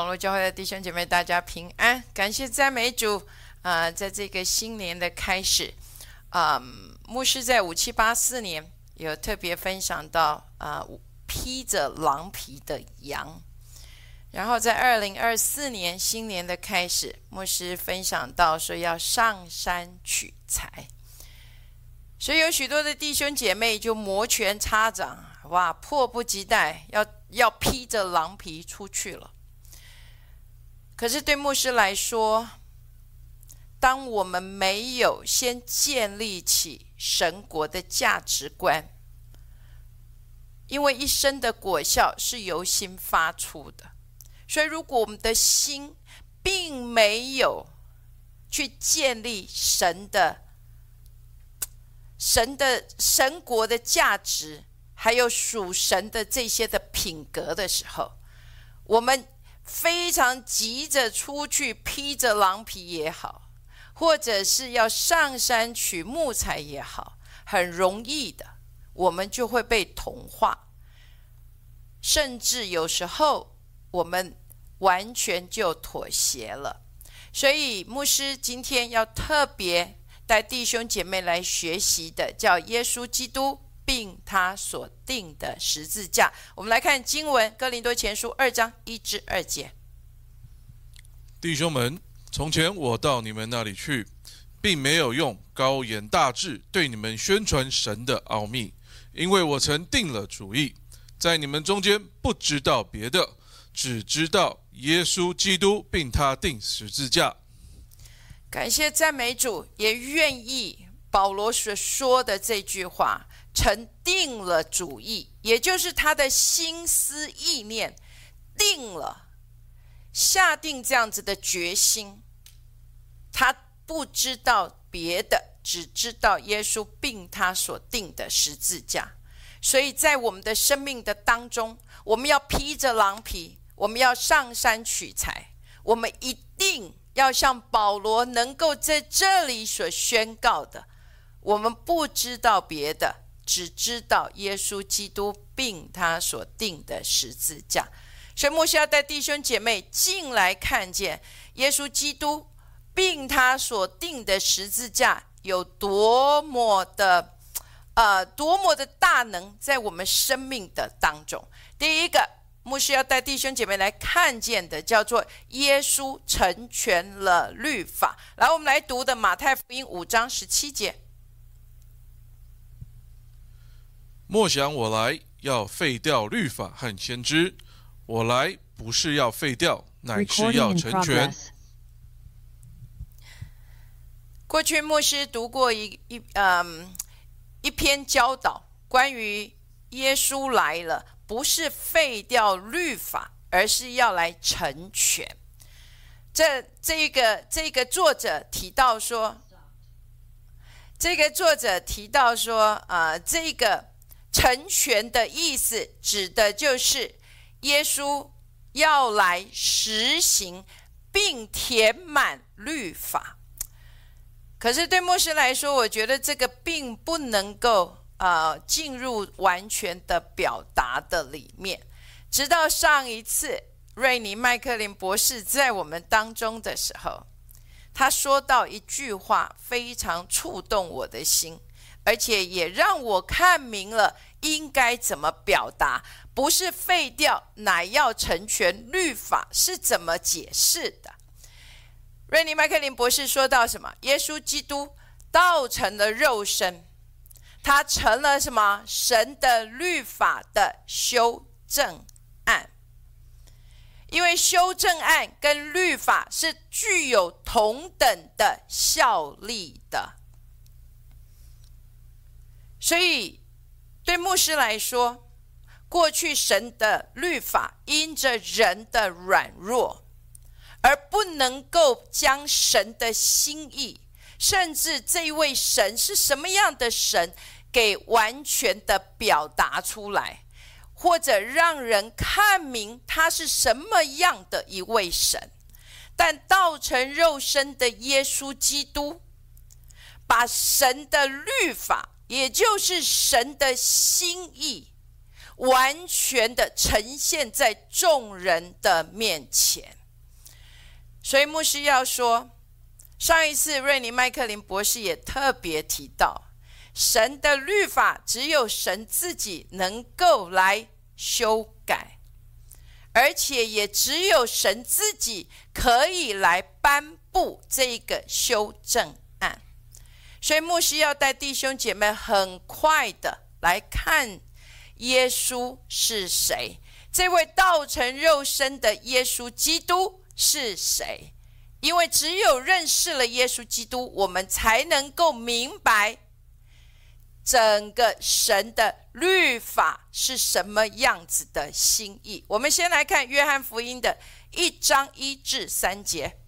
网络教会的弟兄姐妹，大家平安，感谢赞美主啊！在这个新年的开始，啊，牧师在五七八四年有特别分享到啊，披着狼皮的羊。然后在二零二四年新年的开始，牧师分享到说要上山取材，所以有许多的弟兄姐妹就摩拳擦掌，哇，迫不及待要要披着狼皮出去了。可是对牧师来说，当我们没有先建立起神国的价值观，因为一生的果效是由心发出的。所以，如果我们的心并没有去建立神的、神的神国的价值，还有属神的这些的品格的时候，我们非常急着出去披着狼皮也好，或者是要上山取木材也好，很容易的，我们就会被同化，甚至有时候我们。完全就妥协了，所以牧师今天要特别带弟兄姐妹来学习的，叫耶稣基督并他所定的十字架。我们来看经文，《哥林多前书》二章一至二节。弟兄们，从前我到你们那里去，并没有用高言大志对你们宣传神的奥秘，因为我曾定了主意，在你们中间不知道别的，只知道。耶稣基督并他定十字架，感谢赞美主，也愿意保罗所说的这句话，成定了主意，也就是他的心思意念定了，下定这样子的决心，他不知道别的，只知道耶稣并他所定的十字架，所以在我们的生命的当中，我们要披着狼皮。我们要上山取材，我们一定要像保罗能够在这里所宣告的，我们不知道别的，只知道耶稣基督并他所定的十字架。所以，牧师要带弟兄姐妹进来看见耶稣基督并他所定的十字架有多么的，呃，多么的大能在我们生命的当中。第一个。牧师要带弟兄姐妹来看见的，叫做耶稣成全了律法。来，我们来读的马太福音五章十七节。莫想我来要废掉律法和先知，我来不是要废掉，乃是要成全。过去牧师读过一一嗯一篇教导，关于耶稣来了。不是废掉律法，而是要来成全。这这个这个作者提到说，这个作者提到说，啊，这个成全的意思，指的就是耶稣要来实行并填满律法。可是对牧师来说，我觉得这个并不能够。呃，进入完全的表达的里面，直到上一次瑞尼麦克林博士在我们当中的时候，他说到一句话，非常触动我的心，而且也让我看明了应该怎么表达，不是废掉，乃要成全律法是怎么解释的。瑞尼麦克林博士说到什么？耶稣基督道成了肉身。他成了什么？神的律法的修正案，因为修正案跟律法是具有同等的效力的，所以对牧师来说，过去神的律法因着人的软弱，而不能够将神的心意。甚至这位神是什么样的神，给完全的表达出来，或者让人看明他是什么样的一位神。但道成肉身的耶稣基督，把神的律法，也就是神的心意，完全的呈现在众人的面前。所以牧师要说，上一次瑞尼麦克林博士也特别提到，神的律法只有神自己能够来修改，而且也只有神自己可以来颁布这个修正。所以牧师要带弟兄姐妹很快的来看耶稣是谁，这位道成肉身的耶稣基督。是谁？因为只有认识了耶稣基督，我们才能够明白整个神的律法是什么样子的心意。我们先来看约翰福音的一章一至三节：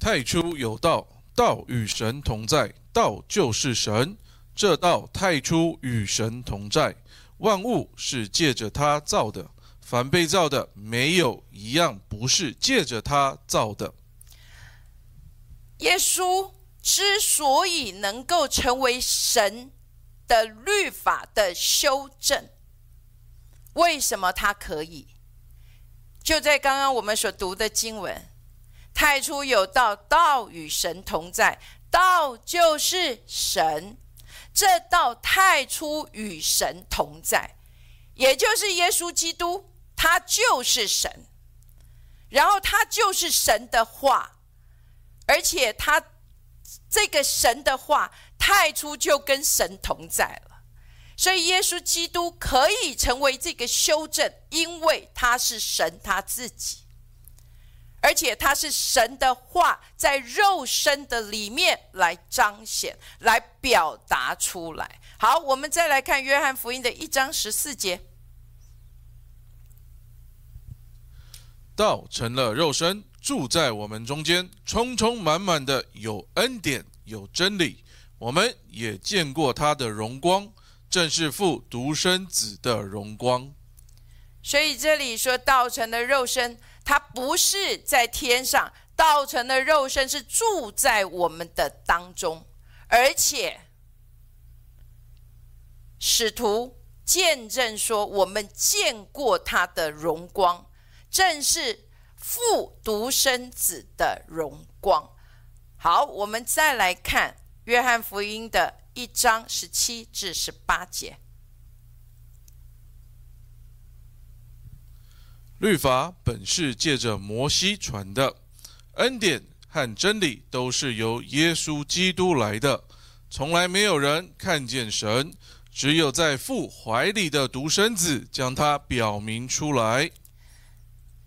太初有道，道与神同在，道就是神。这道太初与神同在，万物是借着他造的。凡被造的，没有一样不是借着他造的。耶稣之所以能够成为神的律法的修正，为什么他可以？就在刚刚我们所读的经文：“太初有道，道与神同在，道就是神。这道太初与神同在，也就是耶稣基督。”他就是神，然后他就是神的话，而且他这个神的话太初就跟神同在了，所以耶稣基督可以成为这个修正，因为他是神他自己，而且它是神的话在肉身的里面来彰显、来表达出来。好，我们再来看约翰福音的一章十四节。道成了肉身，住在我们中间，充充满满的有恩典，有真理。我们也见过他的荣光，正是父独生子的荣光。所以这里说道成了肉身，他不是在天上，道成的肉身是住在我们的当中，而且使徒见证说，我们见过他的荣光。正是父独生子的荣光。好，我们再来看约翰福音的一章十七至十八节。律法本是借着摩西传的，恩典和真理都是由耶稣基督来的。从来没有人看见神，只有在父怀里的独生子将他表明出来。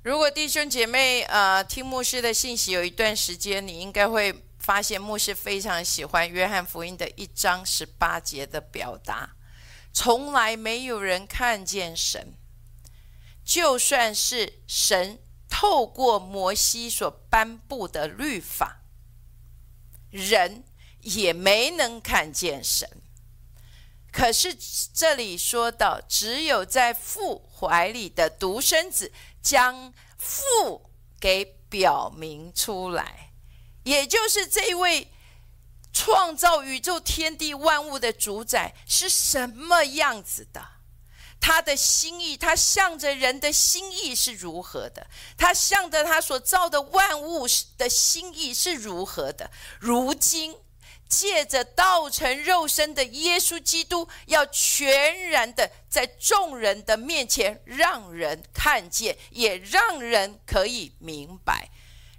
如果弟兄姐妹呃听牧师的信息有一段时间，你应该会发现牧师非常喜欢约翰福音的一章十八节的表达。从来没有人看见神，就算是神透过摩西所颁布的律法，人也没能看见神。可是这里说到，只有在父怀里的独生子。将父给表明出来，也就是这位创造宇宙天地万物的主宰是什么样子的？他的心意，他向着人的心意是如何的？他向着他所造的万物的心意是如何的？如今。借着道成肉身的耶稣基督，要全然的在众人的面前让人看见，也让人可以明白。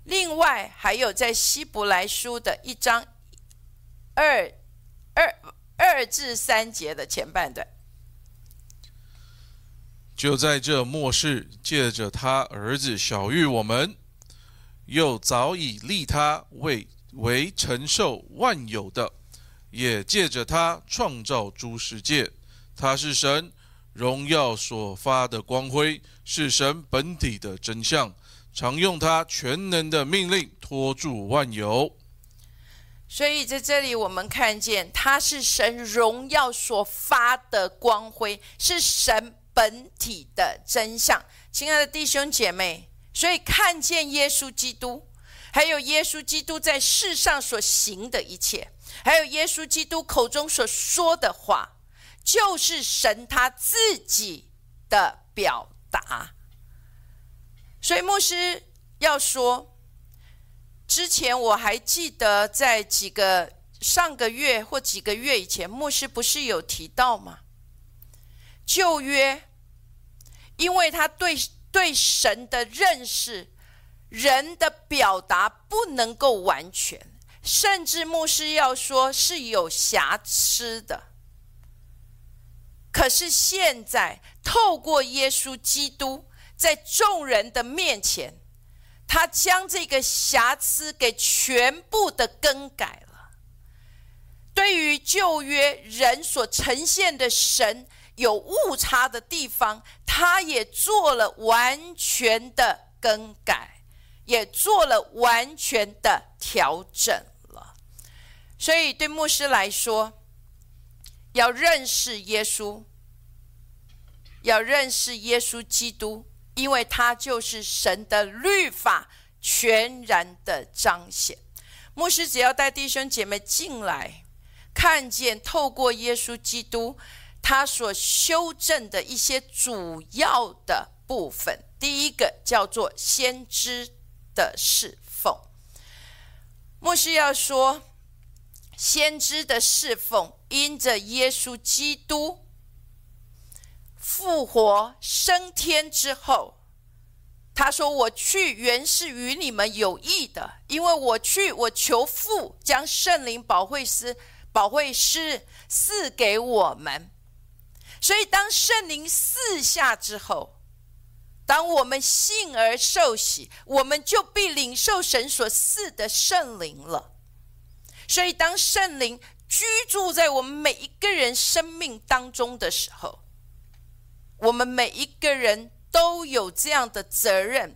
另外，还有在希伯来书的一章二二二至三节的前半段，就在这末世，借着他儿子小玉我们，又早已立他为。为承受万有的，也借着他创造诸世界。他是神荣耀所发的光辉，是神本体的真相，常用他全能的命令托住万有。所以在这里，我们看见他是神荣耀所发的光辉，是神本体的真相。亲爱的弟兄姐妹，所以看见耶稣基督。还有耶稣基督在世上所行的一切，还有耶稣基督口中所说的话，就是神他自己的表达。所以牧师要说，之前我还记得在几个上个月或几个月以前，牧师不是有提到吗？旧约，因为他对对神的认识，人的表达不能够完全，甚至牧师要说是有瑕疵的。可是现在，透过耶稣基督。在众人的面前，他将这个瑕疵给全部的更改了。对于旧约人所呈现的神有误差的地方，他也做了完全的更改，也做了完全的调整了。所以，对牧师来说，要认识耶稣，要认识耶稣基督。因为他就是神的律法全然的彰显。牧师只要带弟兄姐妹进来，看见透过耶稣基督他所修正的一些主要的部分。第一个叫做先知的侍奉。牧师要说，先知的侍奉因着耶稣基督。复活升天之后，他说：“我去原是与你们有益的，因为我去，我求父将圣灵保惠师、保惠师赐给我们。所以，当圣灵赐下之后，当我们信而受洗，我们就必领受神所赐的圣灵了。所以，当圣灵居住在我们每一个人生命当中的时候，我们每一个人都有这样的责任，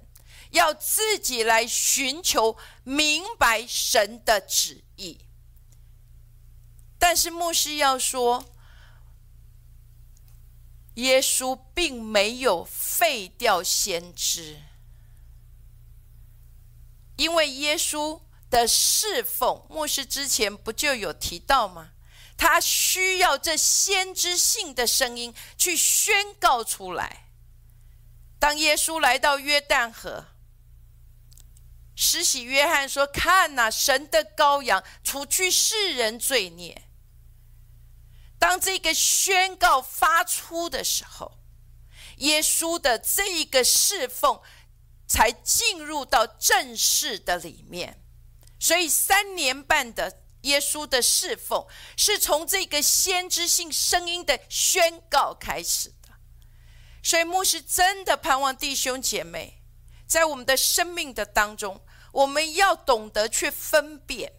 要自己来寻求明白神的旨意。但是牧师要说，耶稣并没有废掉先知，因为耶稣的侍奉，牧师之前不就有提到吗？他需要这先知性的声音去宣告出来。当耶稣来到约旦河，施洗约翰说：“看呐，神的羔羊，除去世人罪孽。”当这个宣告发出的时候，耶稣的这一个侍奉才进入到正式的里面。所以三年半的。耶稣的侍奉是从这个先知性声音的宣告开始的，所以牧师真的盼望弟兄姐妹在我们的生命的当中，我们要懂得去分辨，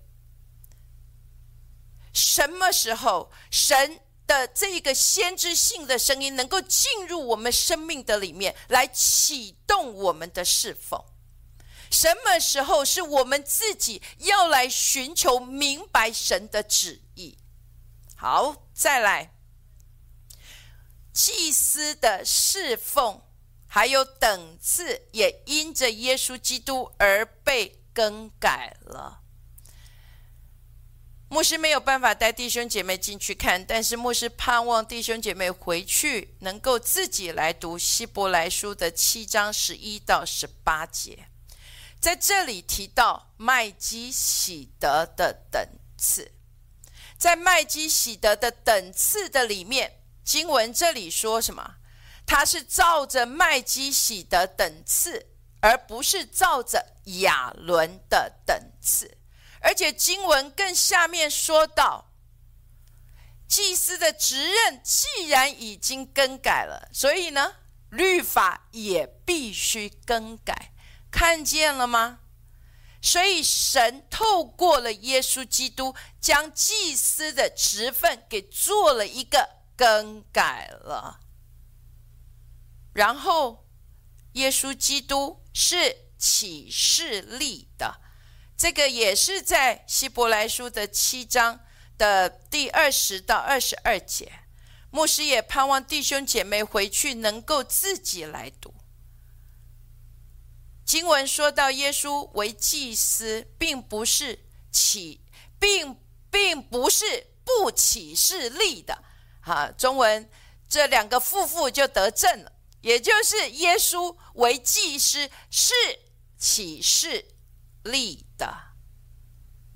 什么时候神的这个先知性的声音能够进入我们生命的里面，来启动我们的侍奉。什么时候是我们自己要来寻求明白神的旨意？好，再来，祭司的侍奉还有等次，也因着耶稣基督而被更改了。牧师没有办法带弟兄姐妹进去看，但是牧师盼望弟兄姐妹回去能够自己来读希伯来书的七章十一到十八节。在这里提到麦基喜德的等次，在麦基喜德的等次的里面，经文这里说什么？他是照着麦基喜德等次，而不是照着亚伦的等次。而且经文更下面说到，祭司的职任既然已经更改了，所以呢，律法也必须更改。看见了吗？所以神透过了耶稣基督，将祭司的职分给做了一个更改了。然后，耶稣基督是启示立的，这个也是在希伯来书的七章的第二十到二十二节。牧师也盼望弟兄姐妹回去能够自己来读。经文说到，耶稣为祭司，并不是起，并并不是不起势立的，哈，中文这两个夫妇就得正了，也就是耶稣为祭司是启示立的，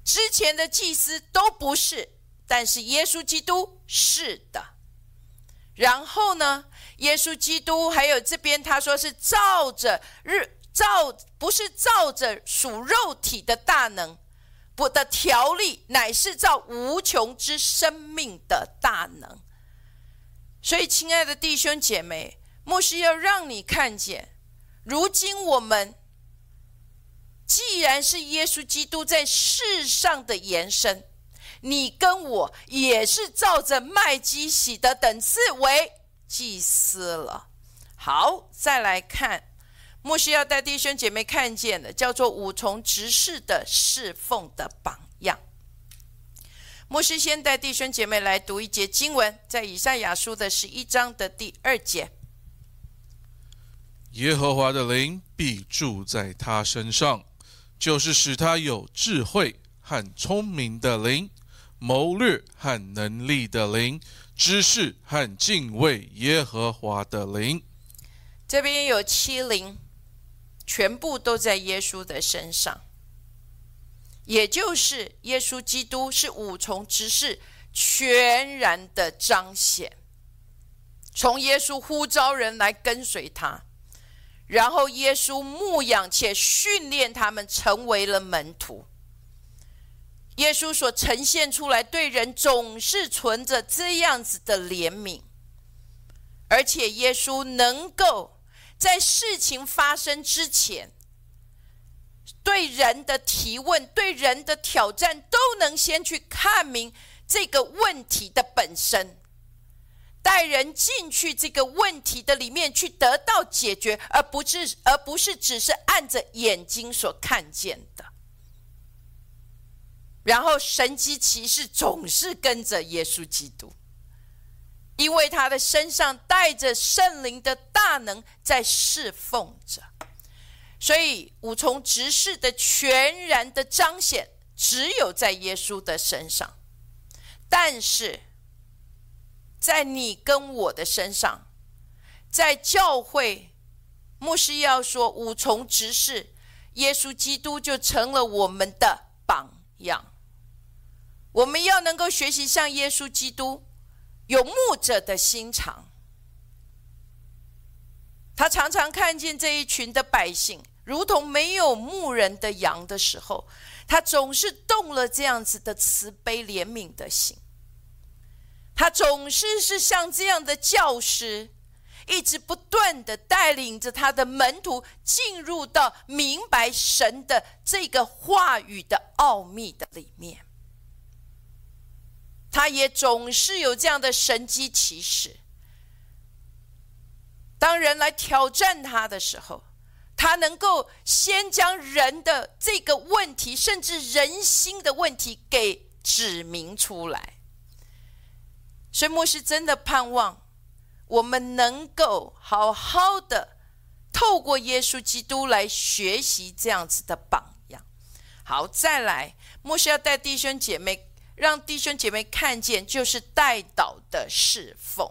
之前的祭司都不是，但是耶稣基督是的。然后呢，耶稣基督还有这边他说是照着日照，不是照着属肉体的大能。不的条例，乃是造无穷之生命的大能。所以，亲爱的弟兄姐妹，牧师要让你看见，如今我们既然是耶稣基督在世上的延伸，你跟我也是照着麦基洗的等次为祭司了。好，再来看。牧师要带弟兄姐妹看见的，叫做五重执事的侍奉的榜样。牧师先带弟兄姐妹来读一节经文，在以赛亚书的十一章的第二节：耶和华的灵必住在他身上，就是使他有智慧和聪明的灵，谋略和能力的灵，知识和敬畏耶和华的灵。这边有七灵。全部都在耶稣的身上，也就是耶稣基督是五重执事全然的彰显。从耶稣呼召人来跟随他，然后耶稣牧养且训练他们成为了门徒。耶稣所呈现出来对人总是存着这样子的怜悯，而且耶稣能够。在事情发生之前，对人的提问、对人的挑战，都能先去看明这个问题的本身，带人进去这个问题的里面去得到解决，而不是而不是只是按着眼睛所看见的。然后神机骑士总是跟着耶稣基督。因为他的身上带着圣灵的大能在侍奉着，所以五重执事的全然的彰显只有在耶稣的身上，但是在你跟我的身上，在教会牧师要说五重执事，耶稣基督就成了我们的榜样，我们要能够学习像耶稣基督。有牧者的心肠，他常常看见这一群的百姓，如同没有牧人的羊的时候，他总是动了这样子的慈悲怜悯的心。他总是是像这样的教师，一直不断的带领着他的门徒进入到明白神的这个话语的奥秘的里面。他也总是有这样的神机骑士。当人来挑战他的时候，他能够先将人的这个问题，甚至人心的问题给指明出来。所以，牧师真的盼望我们能够好好的透过耶稣基督来学习这样子的榜样。好，再来，牧师要带弟兄姐妹。让弟兄姐妹看见，就是代祷的侍奉。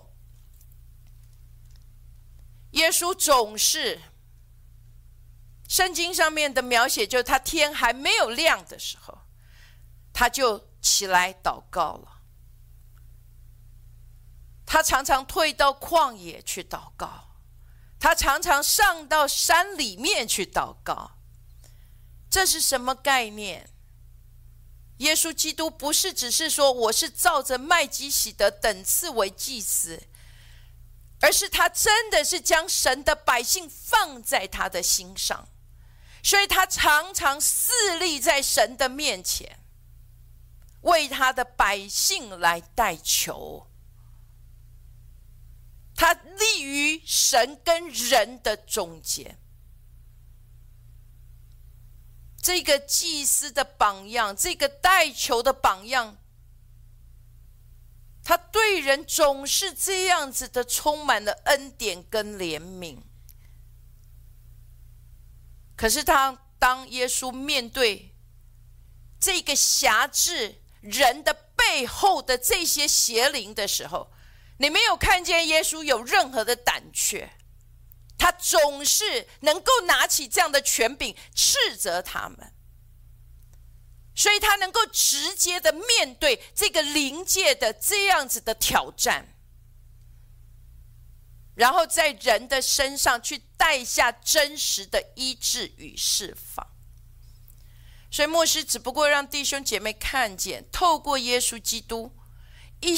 耶稣总是圣经上面的描写，就是他天还没有亮的时候，他就起来祷告了。他常常退到旷野去祷告，他常常上到山里面去祷告。这是什么概念？耶稣基督不是只是说我是照着麦基洗德等次为祭司，而是他真的是将神的百姓放在他的心上，所以他常常侍立在神的面前，为他的百姓来代求。他立于神跟人的中间。这个祭司的榜样，这个代求的榜样，他对人总是这样子的，充满了恩典跟怜悯。可是他当耶稣面对这个辖制人的背后的这些邪灵的时候，你没有看见耶稣有任何的胆怯，他总是能够拿起这样的权柄斥责他们，所以他能够直接的面对这个灵界的这样子的挑战。然后在人的身上去带下真实的医治与释放，所以牧师只不过让弟兄姐妹看见，透过耶稣基督，一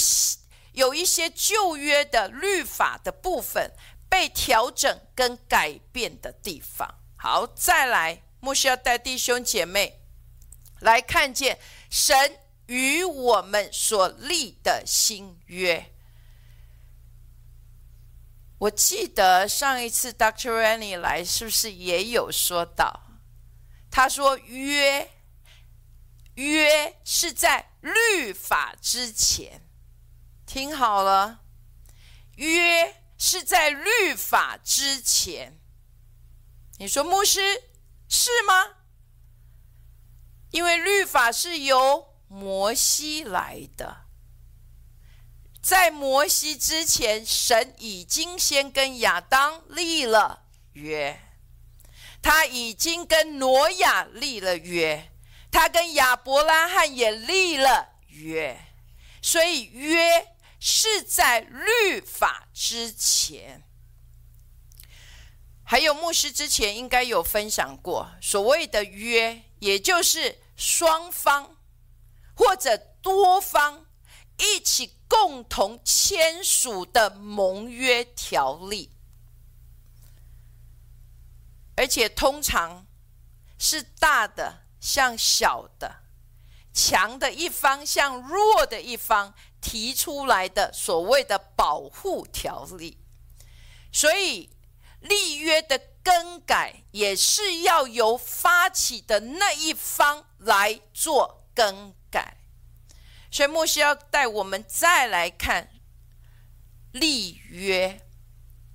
有一些旧约的律法的部分被调整跟改变的地方。好，再来，牧师要带弟兄姐妹来看见神与我们所立的新约。我记得上一次 Dr. Rennie 来，是不是也有说到？他说约约是在律法之前，听好了，约是在律法之前。你说牧师是吗？因为律法是由摩西来的。在摩西之前，神已经先跟亚当立了约，他已经跟挪亚立了约，他跟亚伯拉罕也立了约，所以约是在律法之前。还有牧师之前应该有分享过，所谓的约，也就是双方或者多方一起。共同签署的盟约条例，而且通常是大的向小的，强的一方向弱的一方提出来的所谓的保护条例。所以立约的更改也是要由发起的那一方来做更改。所以牧师要带我们再来看立约。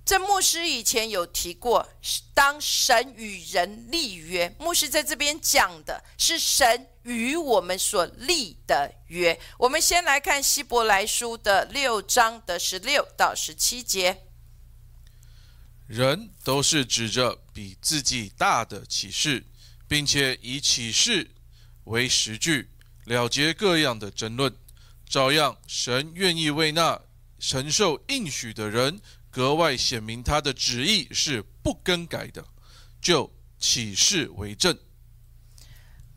这牧师以前有提过，当神与人立约，牧师在这边讲的是神与我们所立的约。我们先来看希伯来书的六章的十六到十七节。人都是指着比自己大的启示，并且以启示为实据。了结各样的争论，照样神愿意为那承受应许的人格外显明他的旨意是不更改的，就启示为证。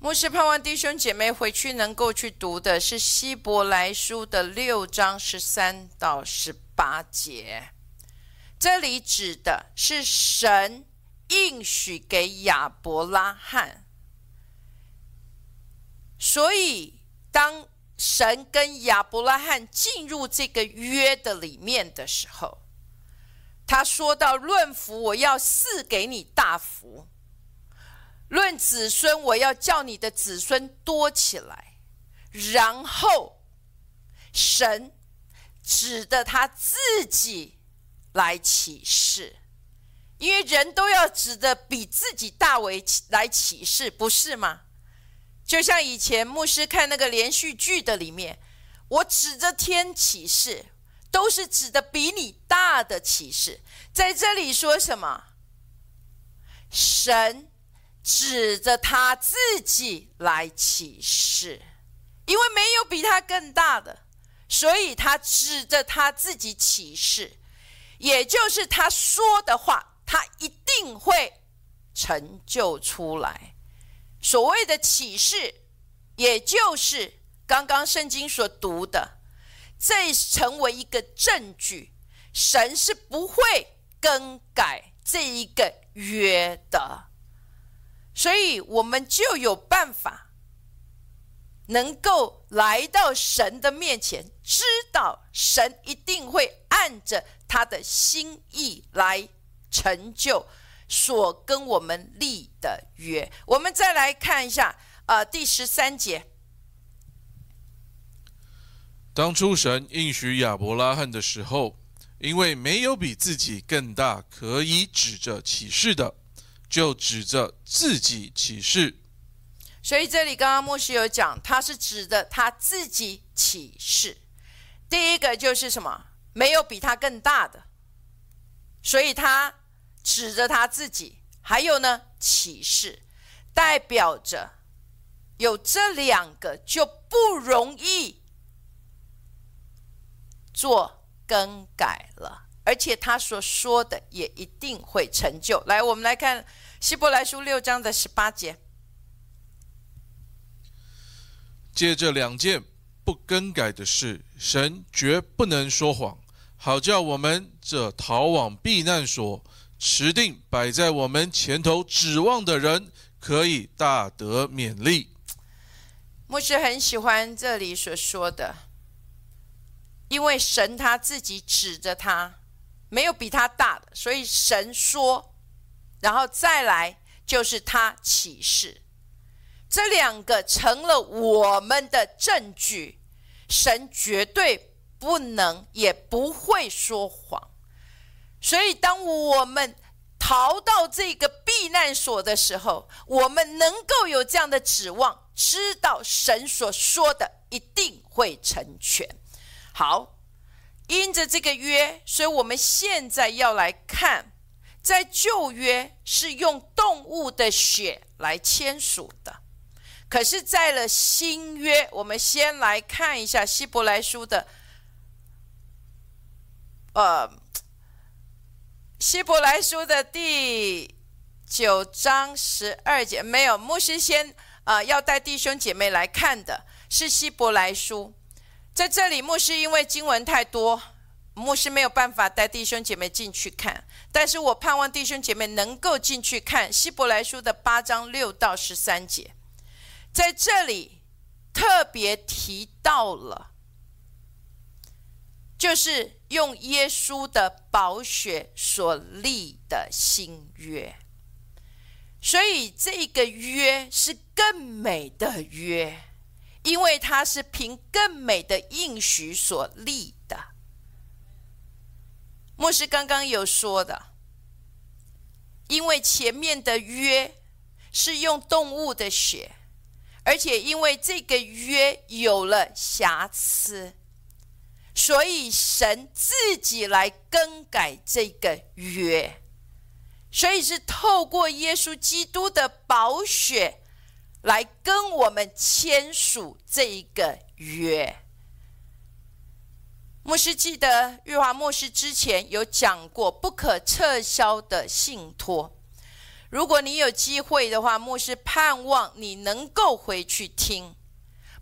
牧师盼望弟兄姐妹回去能够去读的是希伯来书的六章十三到十八节，这里指的是神应许给亚伯拉罕。所以，当神跟亚伯拉罕进入这个约的里面的时候，他说到：“论福，我要赐给你大福；论子孙，我要叫你的子孙多起来。”然后，神指的他自己来启示，因为人都要指的比自己大为来启示，不是吗？就像以前牧师看那个连续剧的里面，我指着天启示，都是指的比你大的启示。在这里说什么？神指着他自己来启示，因为没有比他更大的，所以他指着他自己启示，也就是他说的话，他一定会成就出来。所谓的启示，也就是刚刚圣经所读的，这成为一个证据，神是不会更改这一个约的，所以我们就有办法能够来到神的面前，知道神一定会按着他的心意来成就。所跟我们立的约，我们再来看一下，呃，第十三节。当初神应许亚伯拉罕的时候，因为没有比自己更大可以指着启示的，就指着自己启示。所以这里刚刚牧师有讲，他是指的他自己启示。第一个就是什么？没有比他更大的，所以他指着他自己。还有呢，启示代表着有这两个就不容易做更改了，而且他所说的也一定会成就。来，我们来看希伯来书六章的十八节。借这两件不更改的事，神绝不能说谎，好叫我们这逃往避难所。持定摆在我们前头指望的人，可以大得勉励。牧师很喜欢这里所说的，因为神他自己指着他，没有比他大的，所以神说，然后再来就是他启示，这两个成了我们的证据。神绝对不能也不会说谎。所以，当我们逃到这个避难所的时候，我们能够有这样的指望，知道神所说的一定会成全。好，因着这个约，所以我们现在要来看，在旧约是用动物的血来签署的，可是，在了新约，我们先来看一下希伯来书的，呃。希伯来书的第九章十二节，没有牧师先啊，要带弟兄姐妹来看的是希伯来书。在这里，牧师因为经文太多，牧师没有办法带弟兄姐妹进去看。但是我盼望弟兄姐妹能够进去看希伯来书的八章六到十三节，在这里特别提到了。就是用耶稣的宝血所立的新约，所以这个约是更美的约，因为它是凭更美的应许所立的。牧师刚刚有说的，因为前面的约是用动物的血，而且因为这个约有了瑕疵。所以神自己来更改这个约，所以是透过耶稣基督的宝血来跟我们签署这一个约。牧师记得玉华牧师之前有讲过不可撤销的信托，如果你有机会的话，牧师盼望你能够回去听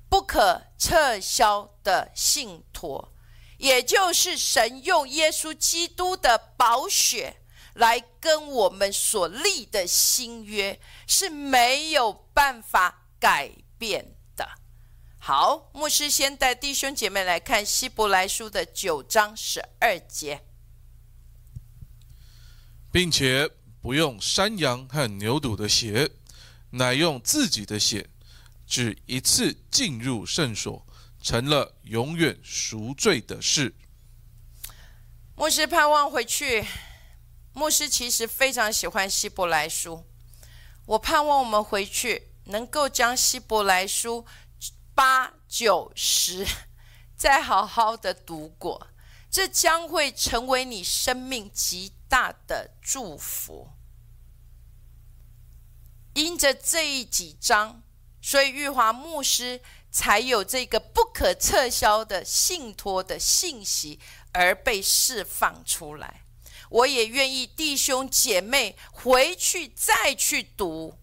不可撤销的信托。也就是神用耶稣基督的宝血来跟我们所立的新约是没有办法改变的。好，牧师先带弟兄姐妹来看希伯来书的九章十二节，并且不用山羊和牛犊的血，乃用自己的血，只一次进入圣所。成了永远赎罪的事。牧师盼望回去。牧师其实非常喜欢希伯来书。我盼望我们回去能够将希伯来书八九十 再好好的读过，这将会成为你生命极大的祝福。因着这一几章，所以玉华牧师。才有这个不可撤销的信托的信息而被释放出来。我也愿意弟兄姐妹回去再去读，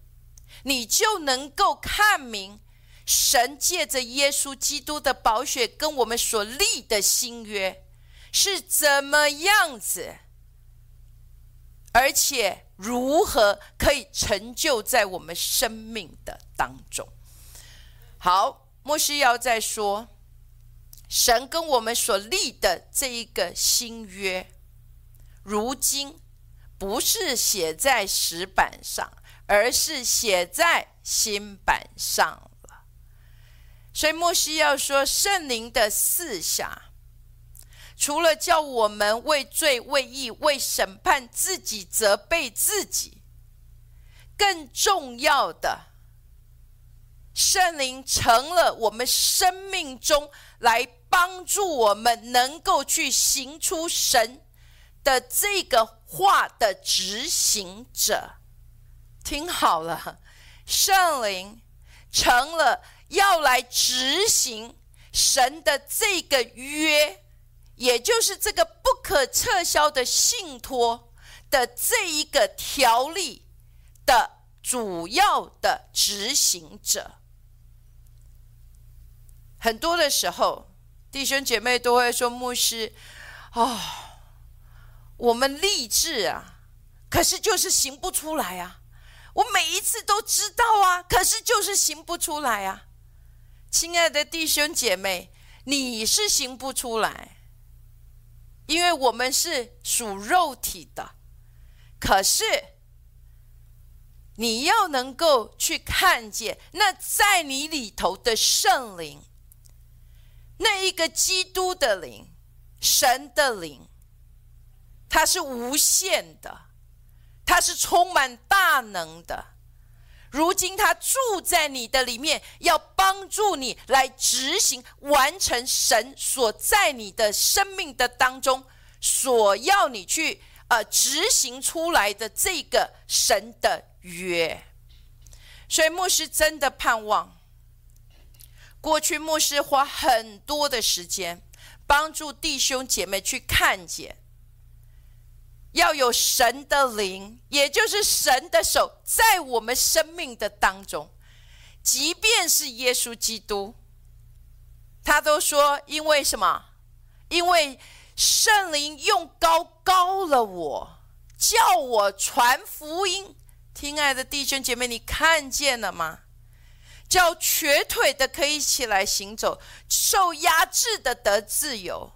你就能够看明神借着耶稣基督的宝血跟我们所立的新约是怎么样子，而且如何可以成就在我们生命的当中。好。莫西要再说，神跟我们所立的这一个新约，如今不是写在石板上，而是写在新板上了。所以莫西要说，圣灵的四下，除了叫我们为罪、为义、为审判自己、责备自己，更重要的。圣灵成了我们生命中来帮助我们能够去行出神的这个话的执行者。听好了，圣灵成了要来执行神的这个约，也就是这个不可撤销的信托的这一个条例的主要的执行者。很多的时候，弟兄姐妹都会说：“牧师，哦，我们立志啊，可是就是行不出来啊。我每一次都知道啊，可是就是行不出来啊。”亲爱的弟兄姐妹，你是行不出来，因为我们是属肉体的。可是你要能够去看见那在你里头的圣灵。那一个基督的灵，神的灵，他是无限的，他是充满大能的。如今他住在你的里面，要帮助你来执行、完成神所在你的生命的当中所要你去呃执行出来的这个神的约。所以牧师真的盼望。过去牧师花很多的时间帮助弟兄姐妹去看见，要有神的灵，也就是神的手在我们生命的当中。即便是耶稣基督，他都说：“因为什么？因为圣灵用高高了我，叫我传福音。”亲爱的弟兄姐妹，你看见了吗？叫瘸腿的可以起来行走，受压制的得自由。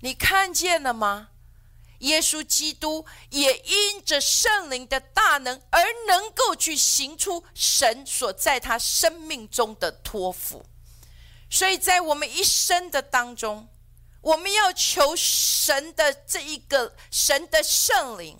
你看见了吗？耶稣基督也因着圣灵的大能而能够去行出神所在他生命中的托付。所以在我们一生的当中，我们要求神的这一个神的圣灵。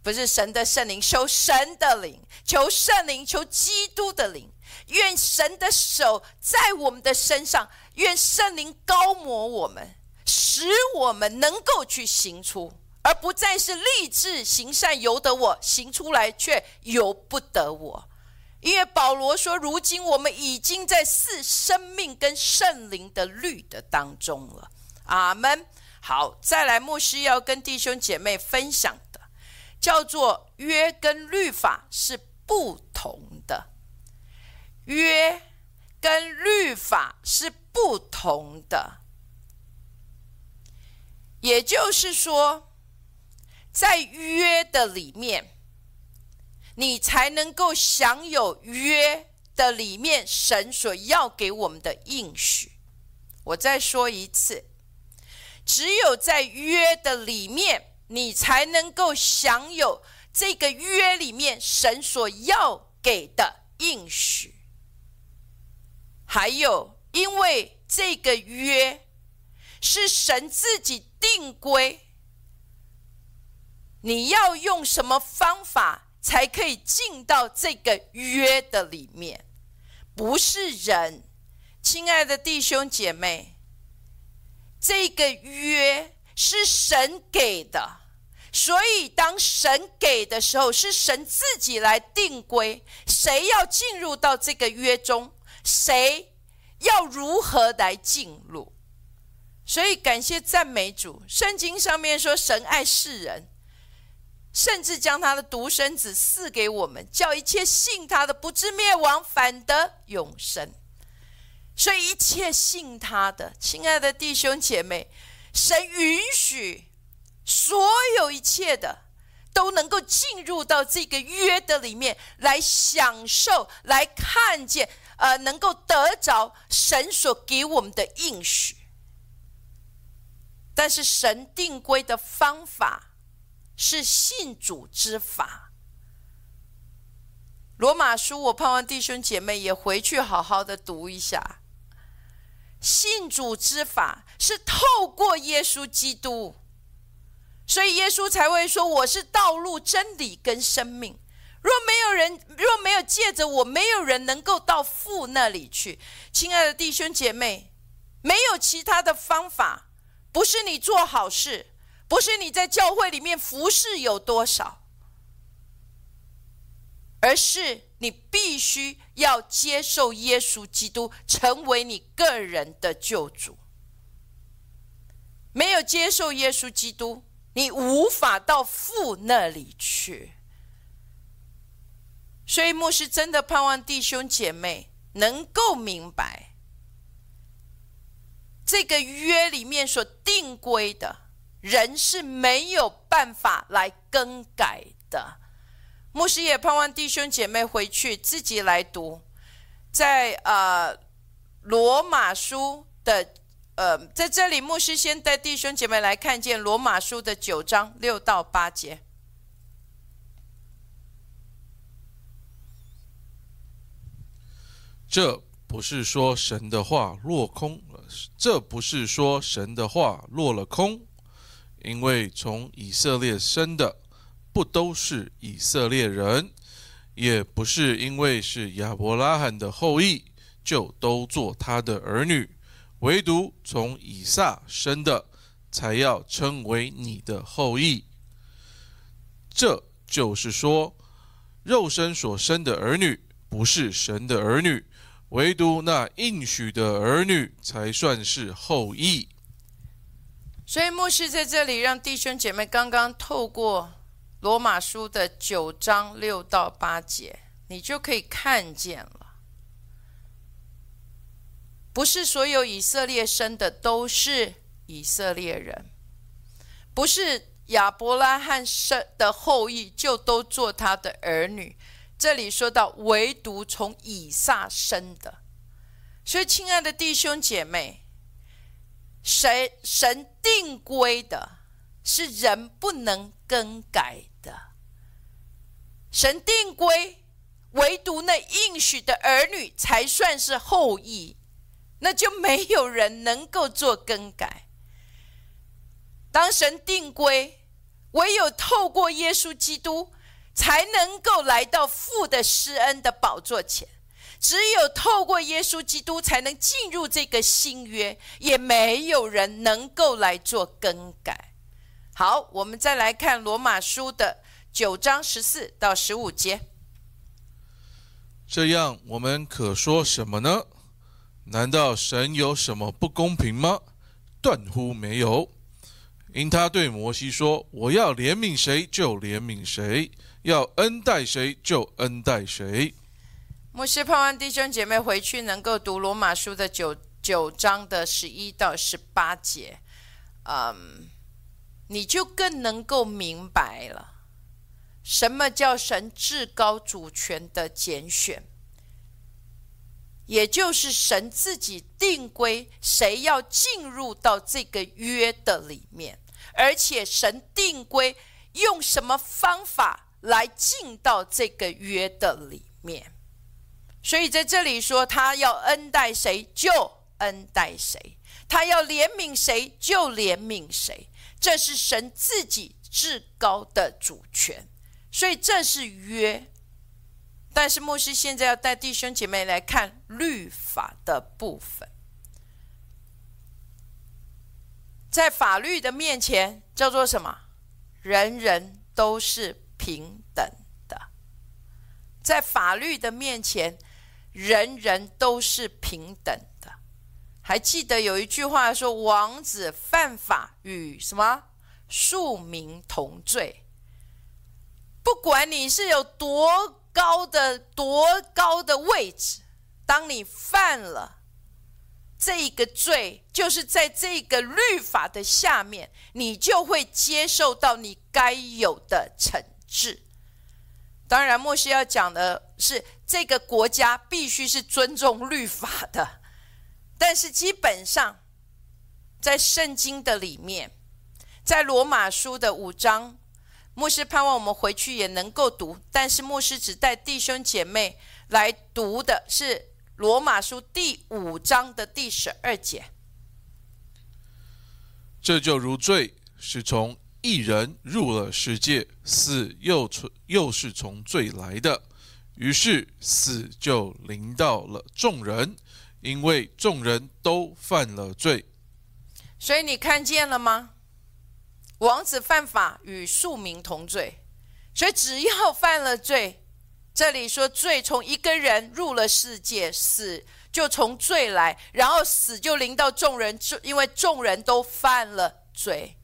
不是神的圣灵，求神的灵，求圣灵，求基督的灵。愿神的手在我们的身上，愿圣灵高摩我们，使我们能够去行出，而不再是立志行善由得我，行出来却由不得我。因为保罗说，如今我们已经在四生命跟圣灵的律的当中了。阿门。好，再来，牧师要跟弟兄姐妹分享的。叫做约跟律法是不同的，约跟律法是不同的，也就是说，在约的里面，你才能够享有约的里面神所要给我们的应许。我再说一次，只有在约的里面。你才能够享有这个约里面神所要给的应许，还有，因为这个约是神自己定规，你要用什么方法才可以进到这个约的里面？不是人，亲爱的弟兄姐妹，这个约。是神给的，所以当神给的时候，是神自己来定规，谁要进入到这个约中，谁要如何来进入。所以感谢赞美主，圣经上面说神爱世人，甚至将他的独生子赐给我们，叫一切信他的不至灭亡，反得永生。所以一切信他的，亲爱的弟兄姐妹。神允许所有一切的都能够进入到这个约的里面来享受、来看见，呃，能够得着神所给我们的应许。但是神定规的方法是信主之法。罗马书，我盼望弟兄姐妹也回去好好的读一下。信主之法是透过耶稣基督，所以耶稣才会说：“我是道路、真理跟生命。若没有人，若没有借着我，没有人能够到父那里去。”亲爱的弟兄姐妹，没有其他的方法，不是你做好事，不是你在教会里面服侍有多少，而是你必须要接受耶稣基督，成为你个人的救主。没有接受耶稣基督，你无法到父那里去。所以，牧师真的盼望弟兄姐妹能够明白，这个约里面所定规的，人是没有办法来更改的。牧师也盼望弟兄姐妹回去自己来读，在呃罗马书的。呃，在这里，牧师先带弟兄姐妹来看见罗马书的九章六到八节。这不是说神的话落空，这不是说神的话落了空，因为从以色列生的不都是以色列人，也不是因为是亚伯拉罕的后裔就都做他的儿女。唯独从以撒生的，才要称为你的后裔。这就是说，肉身所生的儿女不是神的儿女，唯独那应许的儿女才算是后裔。所以牧师在这里让弟兄姐妹刚刚透过罗马书的九章六到八节，你就可以看见了。不是所有以色列生的都是以色列人，不是亚伯拉罕生的后裔就都做他的儿女。这里说到唯独从以撒生的，所以亲爱的弟兄姐妹，神神定规的是人不能更改的，神定规唯独那应许的儿女才算是后裔。那就没有人能够做更改。当神定规，唯有透过耶稣基督，才能够来到父的施恩的宝座前。只有透过耶稣基督，才能进入这个新约，也没有人能够来做更改。好，我们再来看罗马书的九章十四到十五节。这样，我们可说什么呢？难道神有什么不公平吗？断乎没有。因他对摩西说：“我要怜悯谁就怜悯谁，要恩待谁就恩待谁。”牧师盼望弟兄姐妹回去能够读罗马书的九九章的十一到十八节，嗯，你就更能够明白了什么叫神至高主权的拣选。也就是神自己定规，谁要进入到这个约的里面，而且神定规用什么方法来进到这个约的里面。所以在这里说，他要恩待谁就恩待谁，他要怜悯谁就怜悯谁，这是神自己至高的主权。所以这是约。但是牧师现在要带弟兄姐妹来看律法的部分，在法律的面前叫做什么？人人都是平等的。在法律的面前，人人都是平等的。还记得有一句话说：“王子犯法与什么庶民同罪。”不管你是有多。高的多高的位置，当你犯了这个罪，就是在这个律法的下面，你就会接受到你该有的惩治。当然，莫西要讲的是，这个国家必须是尊重律法的，但是基本上，在圣经的里面，在罗马书的五章。牧师盼望我们回去也能够读，但是牧师只带弟兄姐妹来读的是罗马书第五章的第十二节。这就如罪是从一人入了世界，死又从又是从罪来的，于是死就临到了众人，因为众人都犯了罪。所以你看见了吗？王子犯法与庶民同罪，所以只要犯了罪，这里说罪从一个人入了世界，死就从罪来，然后死就临到众人，因为众人都犯了罪。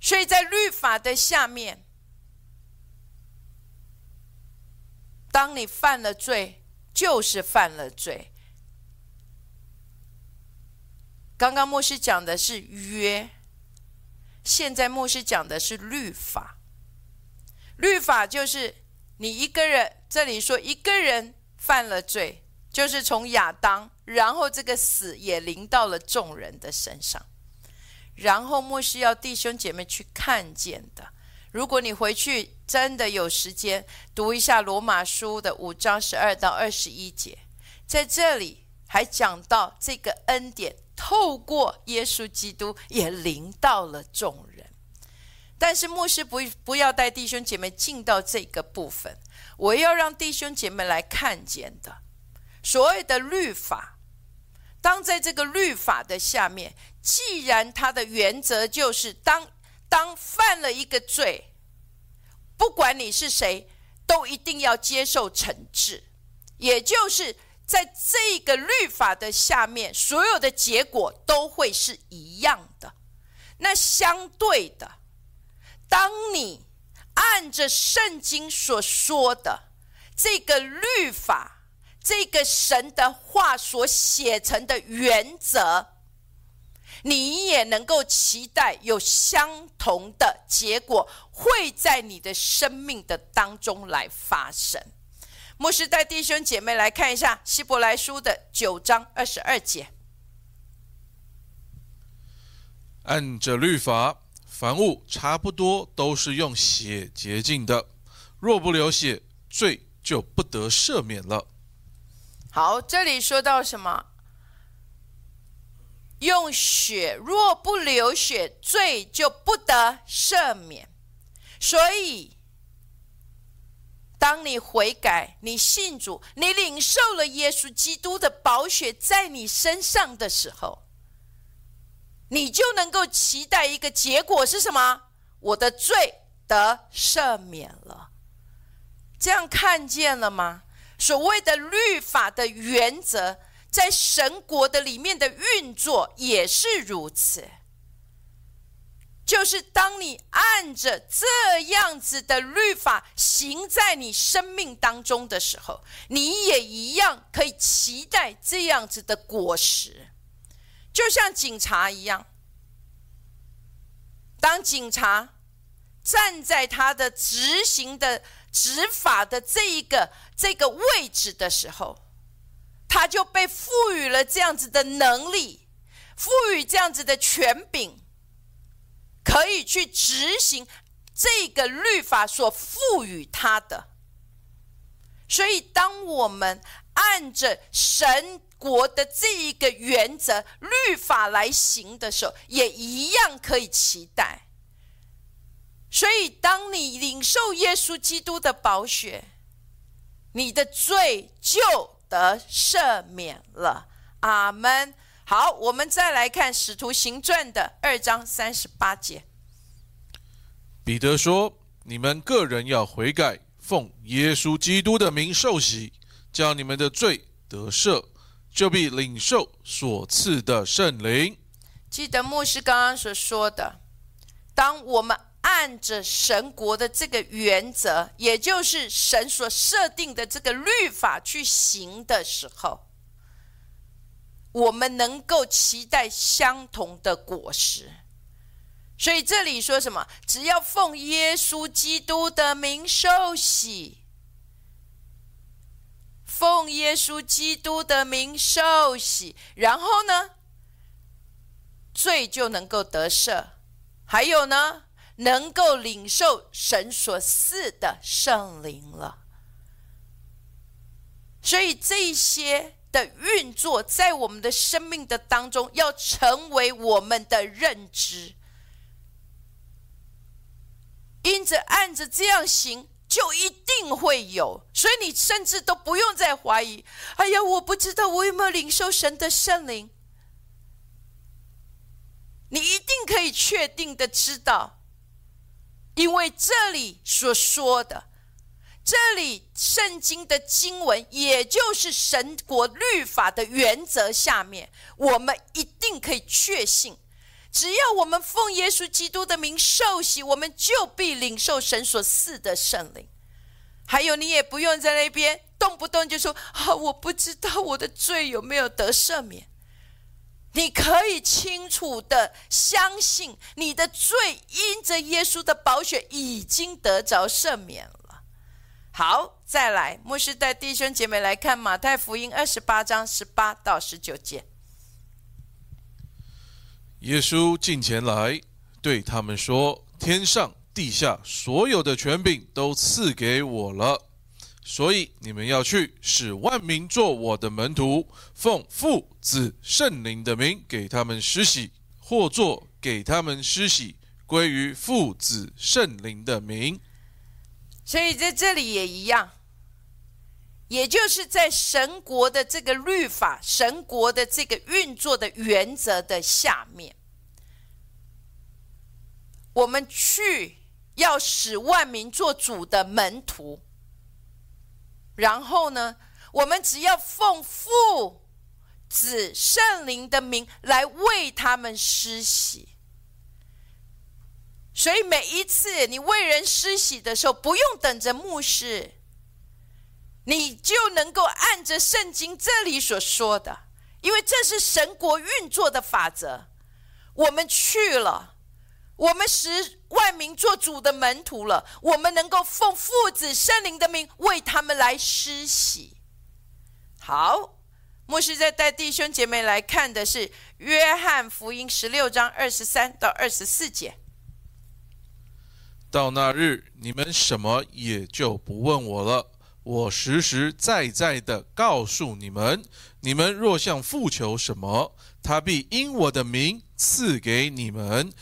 所以在律法的下面，当你犯了罪，就是犯了罪。刚刚牧师讲的是约。现在牧师讲的是律法，律法就是你一个人，这里说一个人犯了罪，就是从亚当，然后这个死也临到了众人的身上，然后牧师要弟兄姐妹去看见的。如果你回去真的有时间读一下罗马书的五章十二到二十一节，在这里还讲到这个恩典。透过耶稣基督也临到了众人，但是牧师不不要带弟兄姐妹进到这个部分，我要让弟兄姐妹来看见的所谓的律法。当在这个律法的下面，既然它的原则就是当当犯了一个罪，不管你是谁，都一定要接受惩治，也就是。在这个律法的下面，所有的结果都会是一样的。那相对的，当你按着圣经所说的这个律法，这个神的话所写成的原则，你也能够期待有相同的结果会在你的生命的当中来发生。牧师带弟兄姐妹来看一下《希伯来书》的九章二十二节。按着律法，凡物差不多都是用血洁净的，若不流血，罪就不得赦免了。好，这里说到什么？用血，若不流血，罪就不得赦免。所以。当你悔改、你信主、你领受了耶稣基督的宝血在你身上的时候，你就能够期待一个结果是什么？我的罪得赦免了。这样看见了吗？所谓的律法的原则，在神国的里面的运作也是如此。就是当你按着这样子的律法行在你生命当中的时候，你也一样可以期待这样子的果实，就像警察一样。当警察站在他的执行的执法的这一个这个位置的时候，他就被赋予了这样子的能力，赋予这样子的权柄。可以去执行这个律法所赋予他的，所以当我们按着神国的这一个原则律法来行的时候，也一样可以期待。所以，当你领受耶稣基督的宝血，你的罪就得赦免了。阿门。好，我们再来看《使徒行传》的二章三十八节。彼得说：“你们个人要悔改，奉耶稣基督的名受洗，叫你们的罪得赦，就必领受所赐的圣灵。”记得牧师刚刚所说的，当我们按着神国的这个原则，也就是神所设定的这个律法去行的时候。我们能够期待相同的果实，所以这里说什么？只要奉耶稣基督的名受洗，奉耶稣基督的名受洗，然后呢，罪就能够得赦，还有呢，能够领受神所赐的圣灵了。所以这些。的运作在我们的生命的当中，要成为我们的认知。因着按着这样行，就一定会有，所以你甚至都不用再怀疑。哎呀，我不知道我有没有领受神的圣灵。你一定可以确定的知道，因为这里所说的，这里圣经的经文，也就是神国律法的原则下面，我们一定可以确信。只要我们奉耶稣基督的名受洗，我们就必领受神所赐的圣灵。还有，你也不用在那边动不动就说：“啊，我不知道我的罪有没有得赦免。”你可以清楚的相信，你的罪因着耶稣的宝血已经得着赦免了。好，再来，牧师带弟兄姐妹来看马太福音二十八章十八到十九节。耶稣近前来，对他们说：“天上地下所有的权柄都赐给我了，所以你们要去，使万民做我的门徒，奉父、子、圣灵的名给他们施洗，或做给他们施洗归于父、子、圣灵的名。”所以在这里也一样，也就是在神国的这个律法、神国的这个运作的原则的下面。我们去要使万民做主的门徒，然后呢，我们只要奉父、子、圣灵的名来为他们施洗。所以每一次你为人施洗的时候，不用等着牧师，你就能够按着圣经这里所说的，因为这是神国运作的法则。我们去了。我们十万民做主的门徒了，我们能够奉父子圣灵的名为他们来施洗。好，牧师在带弟兄姐妹来看的是约翰福音十六章二十三到二十四节。到那日，你们什么也就不问我了。我实实在在的告诉你们：你们若向父求什么，他必因我的名赐给你们。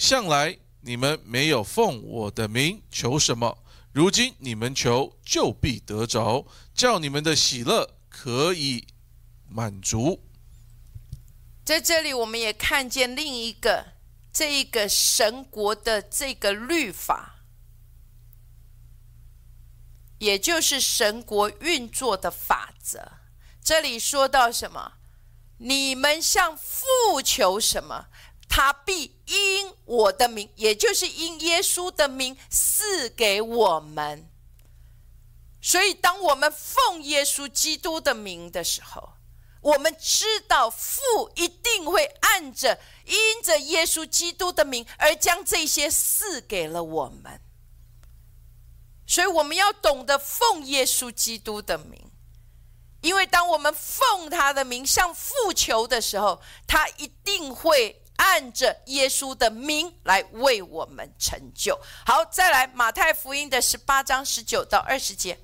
向来你们没有奉我的名求什么，如今你们求就必得着，叫你们的喜乐可以满足。在这里，我们也看见另一个这一个神国的这个律法，也就是神国运作的法则。这里说到什么？你们向父求什么？他必因我的名，也就是因耶稣的名赐给我们。所以，当我们奉耶稣基督的名的时候，我们知道父一定会按着因着耶稣基督的名而将这些赐给了我们。所以，我们要懂得奉耶稣基督的名，因为当我们奉他的名向父求的时候，他一定会。按着耶稣的名来为我们成就。好，再来马太福音的十八章十九到二十节。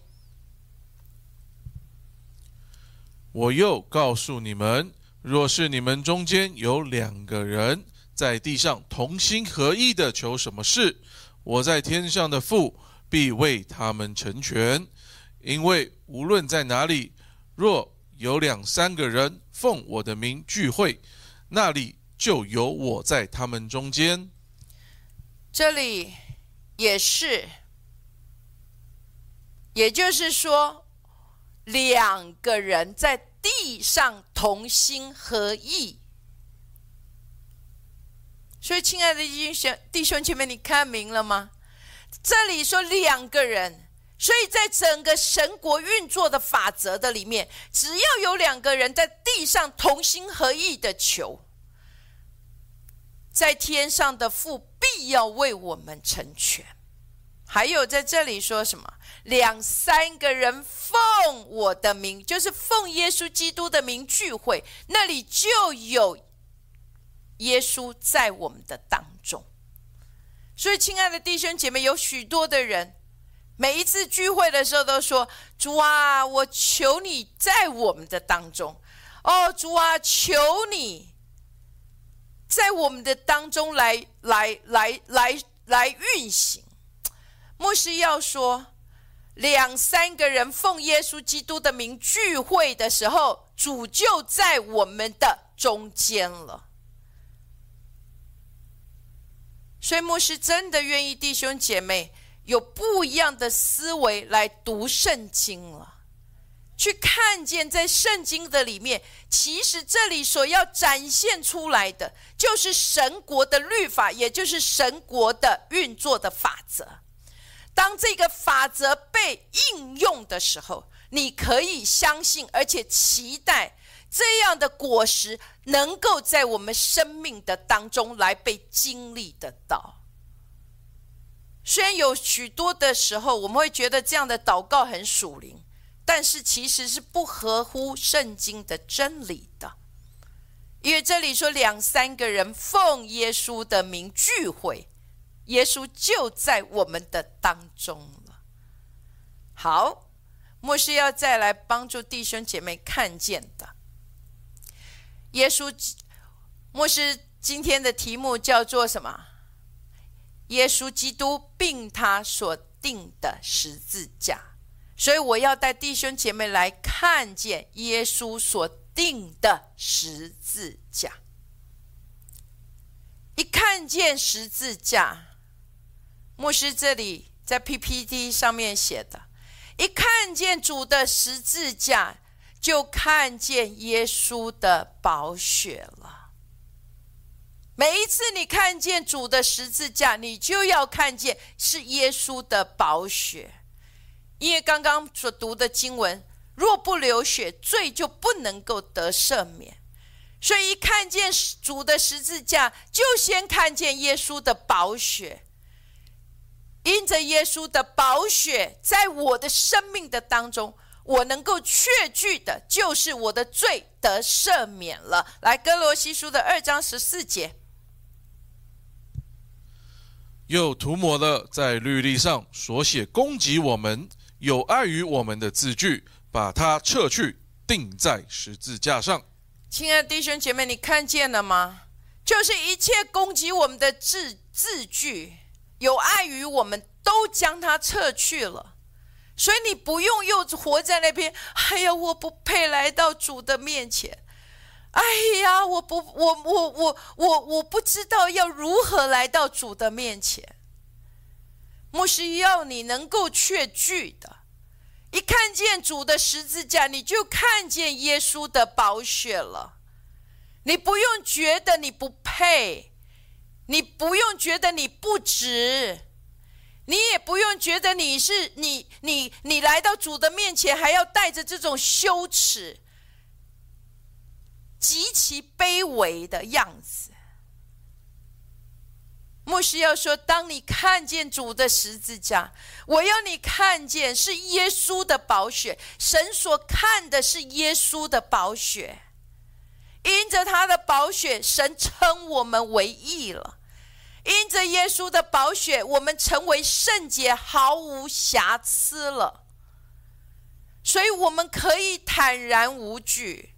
我又告诉你们，若是你们中间有两个人在地上同心合意的求什么事，我在天上的父必为他们成全。因为无论在哪里，若有两三个人奉我的名聚会，那里。就有我在他们中间。这里也是，也就是说，两个人在地上同心合意。所以，亲爱的弟兄弟兄姐妹，你看明了吗？这里说两个人，所以在整个神国运作的法则的里面，只要有两个人在地上同心合意的求。在天上的父必要为我们成全。还有在这里说什么？两三个人奉我的名，就是奉耶稣基督的名聚会，那里就有耶稣在我们的当中。所以，亲爱的弟兄姐妹，有许多的人，每一次聚会的时候都说：“主啊，我求你在我们的当中。”哦，主啊，求你。在我们的当中来来来来来运行，牧师要说，两三个人奉耶稣基督的名聚会的时候，主就在我们的中间了。所以牧师真的愿意弟兄姐妹有不一样的思维来读圣经了，去看见在圣经的里面，其实这里所要展现出来的，就是神国的律法，也就是神国的运作的法则。当这个法则被应用的时候，你可以相信，而且期待。这样的果实能够在我们生命的当中来被经历得到。虽然有许多的时候我们会觉得这样的祷告很属灵，但是其实是不合乎圣经的真理的。因为这里说两三个人奉耶稣的名聚会，耶稣就在我们的当中了。好，牧师要再来帮助弟兄姐妹看见的。耶稣，牧师今天的题目叫做什么？耶稣基督并他所定的十字架。所以我要带弟兄姐妹来看见耶稣所定的十字架。一看见十字架，牧师这里在 PPT 上面写的，一看见主的十字架。就看见耶稣的宝血了。每一次你看见主的十字架，你就要看见是耶稣的宝血。因为刚刚所读的经文，若不流血，罪就不能够得赦免。所以一看见主的十字架，就先看见耶稣的宝血。因着耶稣的宝血，在我的生命的当中。我能够确据的，就是我的罪得赦免了。来，哥罗西书的二章十四节，又涂抹了在律例上所写攻击我们、有碍于我们的字句，把它撤去，钉在十字架上。亲爱的弟兄姐妹，你看见了吗？就是一切攻击我们的字字句，有碍于我们，都将它撤去了。所以你不用又活在那边，哎呀，我不配来到主的面前，哎呀，我不，我我我我我不知道要如何来到主的面前。牧师要你能够确据的，一看见主的十字架，你就看见耶稣的宝血了。你不用觉得你不配，你不用觉得你不值。你也不用觉得你是你你你来到主的面前还要带着这种羞耻、极其卑微的样子。牧师要说：当你看见主的十字架，我要你看见是耶稣的宝血，神所看的是耶稣的宝血，因着他的宝血，神称我们为义了。因着耶稣的宝血，我们成为圣洁，毫无瑕疵了。所以，我们可以坦然无惧。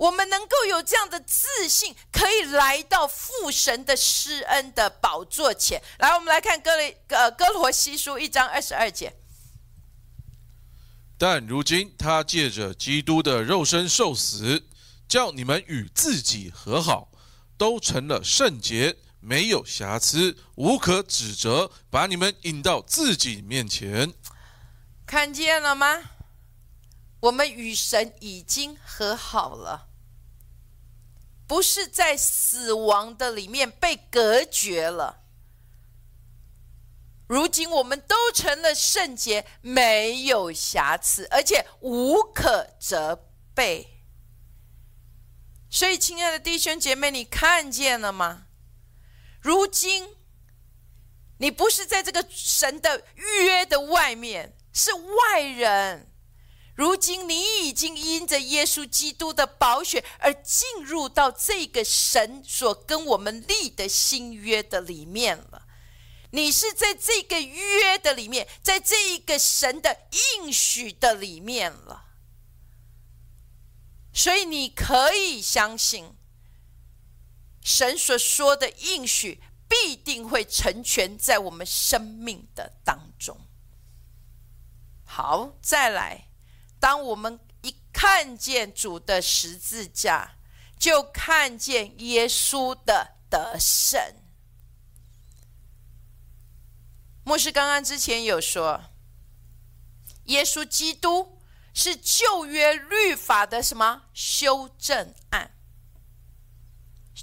我们能够有这样的自信，可以来到父神的施恩的宝座前。来，我们来看哥雷呃哥罗西书一章二十二节。但如今他借着基督的肉身受死，叫你们与自己和好，都成了圣洁。没有瑕疵，无可指责，把你们引到自己面前，看见了吗？我们与神已经和好了，不是在死亡的里面被隔绝了。如今我们都成了圣洁，没有瑕疵，而且无可责备。所以，亲爱的弟兄姐妹，你看见了吗？如今，你不是在这个神的预约的外面，是外人。如今，你已经因着耶稣基督的宝血而进入到这个神所跟我们立的新约的里面了。你是在这个约的里面，在这一个神的应许的里面了。所以，你可以相信。神所说的应许必定会成全在我们生命的当中。好，再来，当我们一看见主的十字架，就看见耶稣的得胜。牧师刚刚之前有说，耶稣基督是旧约律法的什么修正案，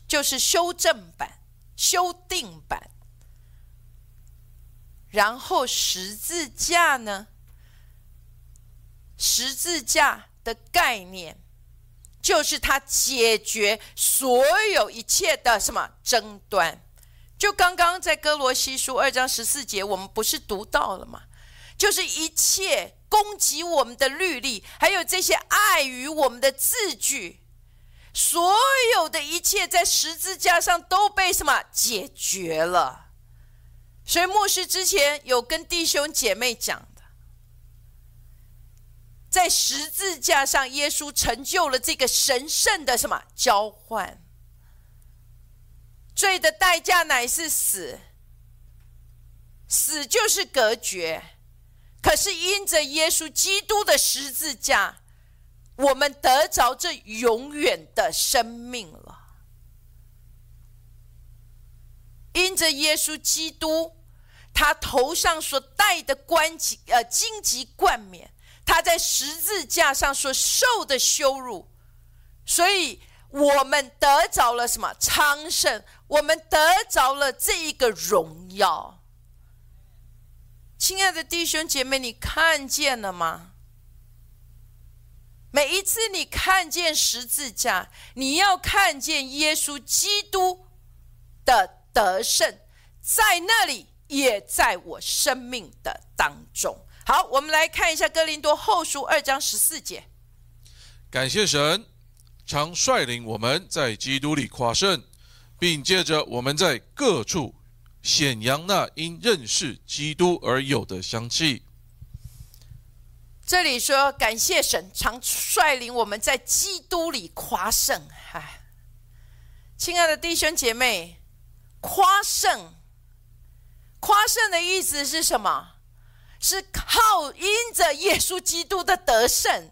就是修正版、修订版。然后十字架呢？十字架的概念，就是它解决所有一切的什么争端。就刚刚在哥罗西书二章十四节，我们不是读到了吗？就是一切攻击我们的律例，还有这些碍于我们的字句，所有的一切在十字架上都被什么解决了。所以牧师之前有跟弟兄姐妹讲，在十字架上，耶稣成就了这个神圣的什么交换？罪的代价乃是死，死就是隔绝。可是因着耶稣基督的十字架，我们得着这永远的生命了。因着耶稣基督。他头上所戴的冠，呃，荆棘冠冕，他在十字架上所受的羞辱，所以我们得着了什么昌盛？我们得着了这一个荣耀。亲爱的弟兄姐妹，你看见了吗？每一次你看见十字架，你要看见耶稣基督的得胜，在那里。也在我生命的当中。好，我们来看一下《哥林多后书》二章十四节。感谢神，常率领我们在基督里夸胜，并借着我们在各处显扬那因认识基督而有的香气。这里说感谢神，常率领我们在基督里夸胜。嗨，亲爱的弟兄姐妹，夸胜。夸胜的意思是什么？是靠因着耶稣基督的得胜，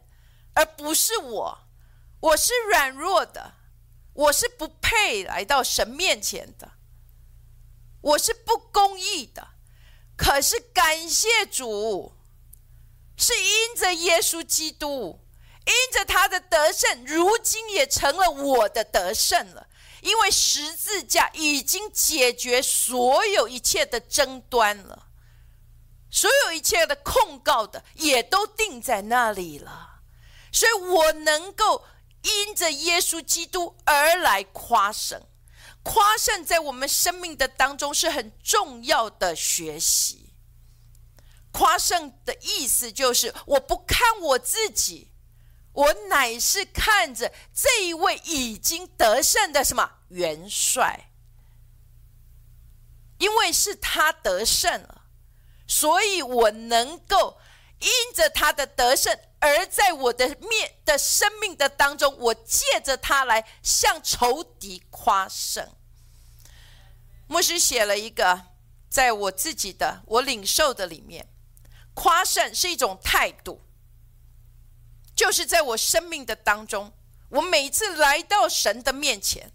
而不是我。我是软弱的，我是不配来到神面前的，我是不公义的。可是感谢主，是因着耶稣基督，因着他的得胜，如今也成了我的得胜了。因为十字架已经解决所有一切的争端了，所有一切的控告的也都定在那里了，所以我能够因着耶稣基督而来夸胜，夸胜在我们生命的当中是很重要的学习。夸胜的意思就是我不看我自己。我乃是看着这一位已经得胜的什么元帅，因为是他得胜了，所以我能够因着他的得胜，而在我的面的生命的当中，我借着他来向仇敌夸胜。牧师写了一个，在我自己的我领受的里面，夸胜是一种态度。就是在我生命的当中，我每次来到神的面前，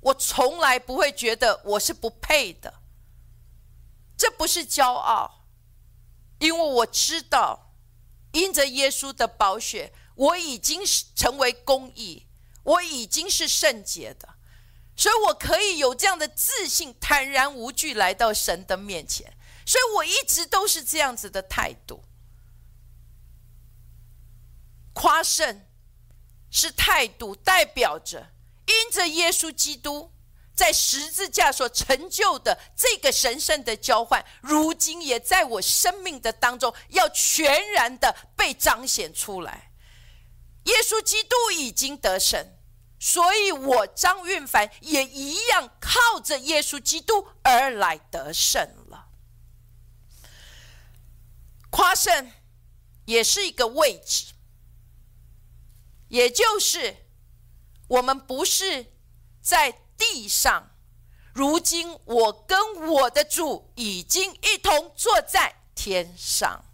我从来不会觉得我是不配的。这不是骄傲，因为我知道，因着耶稣的宝血，我已经是成为公义，我已经是圣洁的，所以我可以有这样的自信，坦然无惧来到神的面前。所以我一直都是这样子的态度。夸胜是态度，代表着因着耶稣基督在十字架所成就的这个神圣的交换，如今也在我生命的当中要全然的被彰显出来。耶稣基督已经得胜，所以我张运凡也一样靠着耶稣基督而来得胜了。夸胜也是一个位置。也就是，我们不是在地上，如今我跟我的主已经一同坐在天上，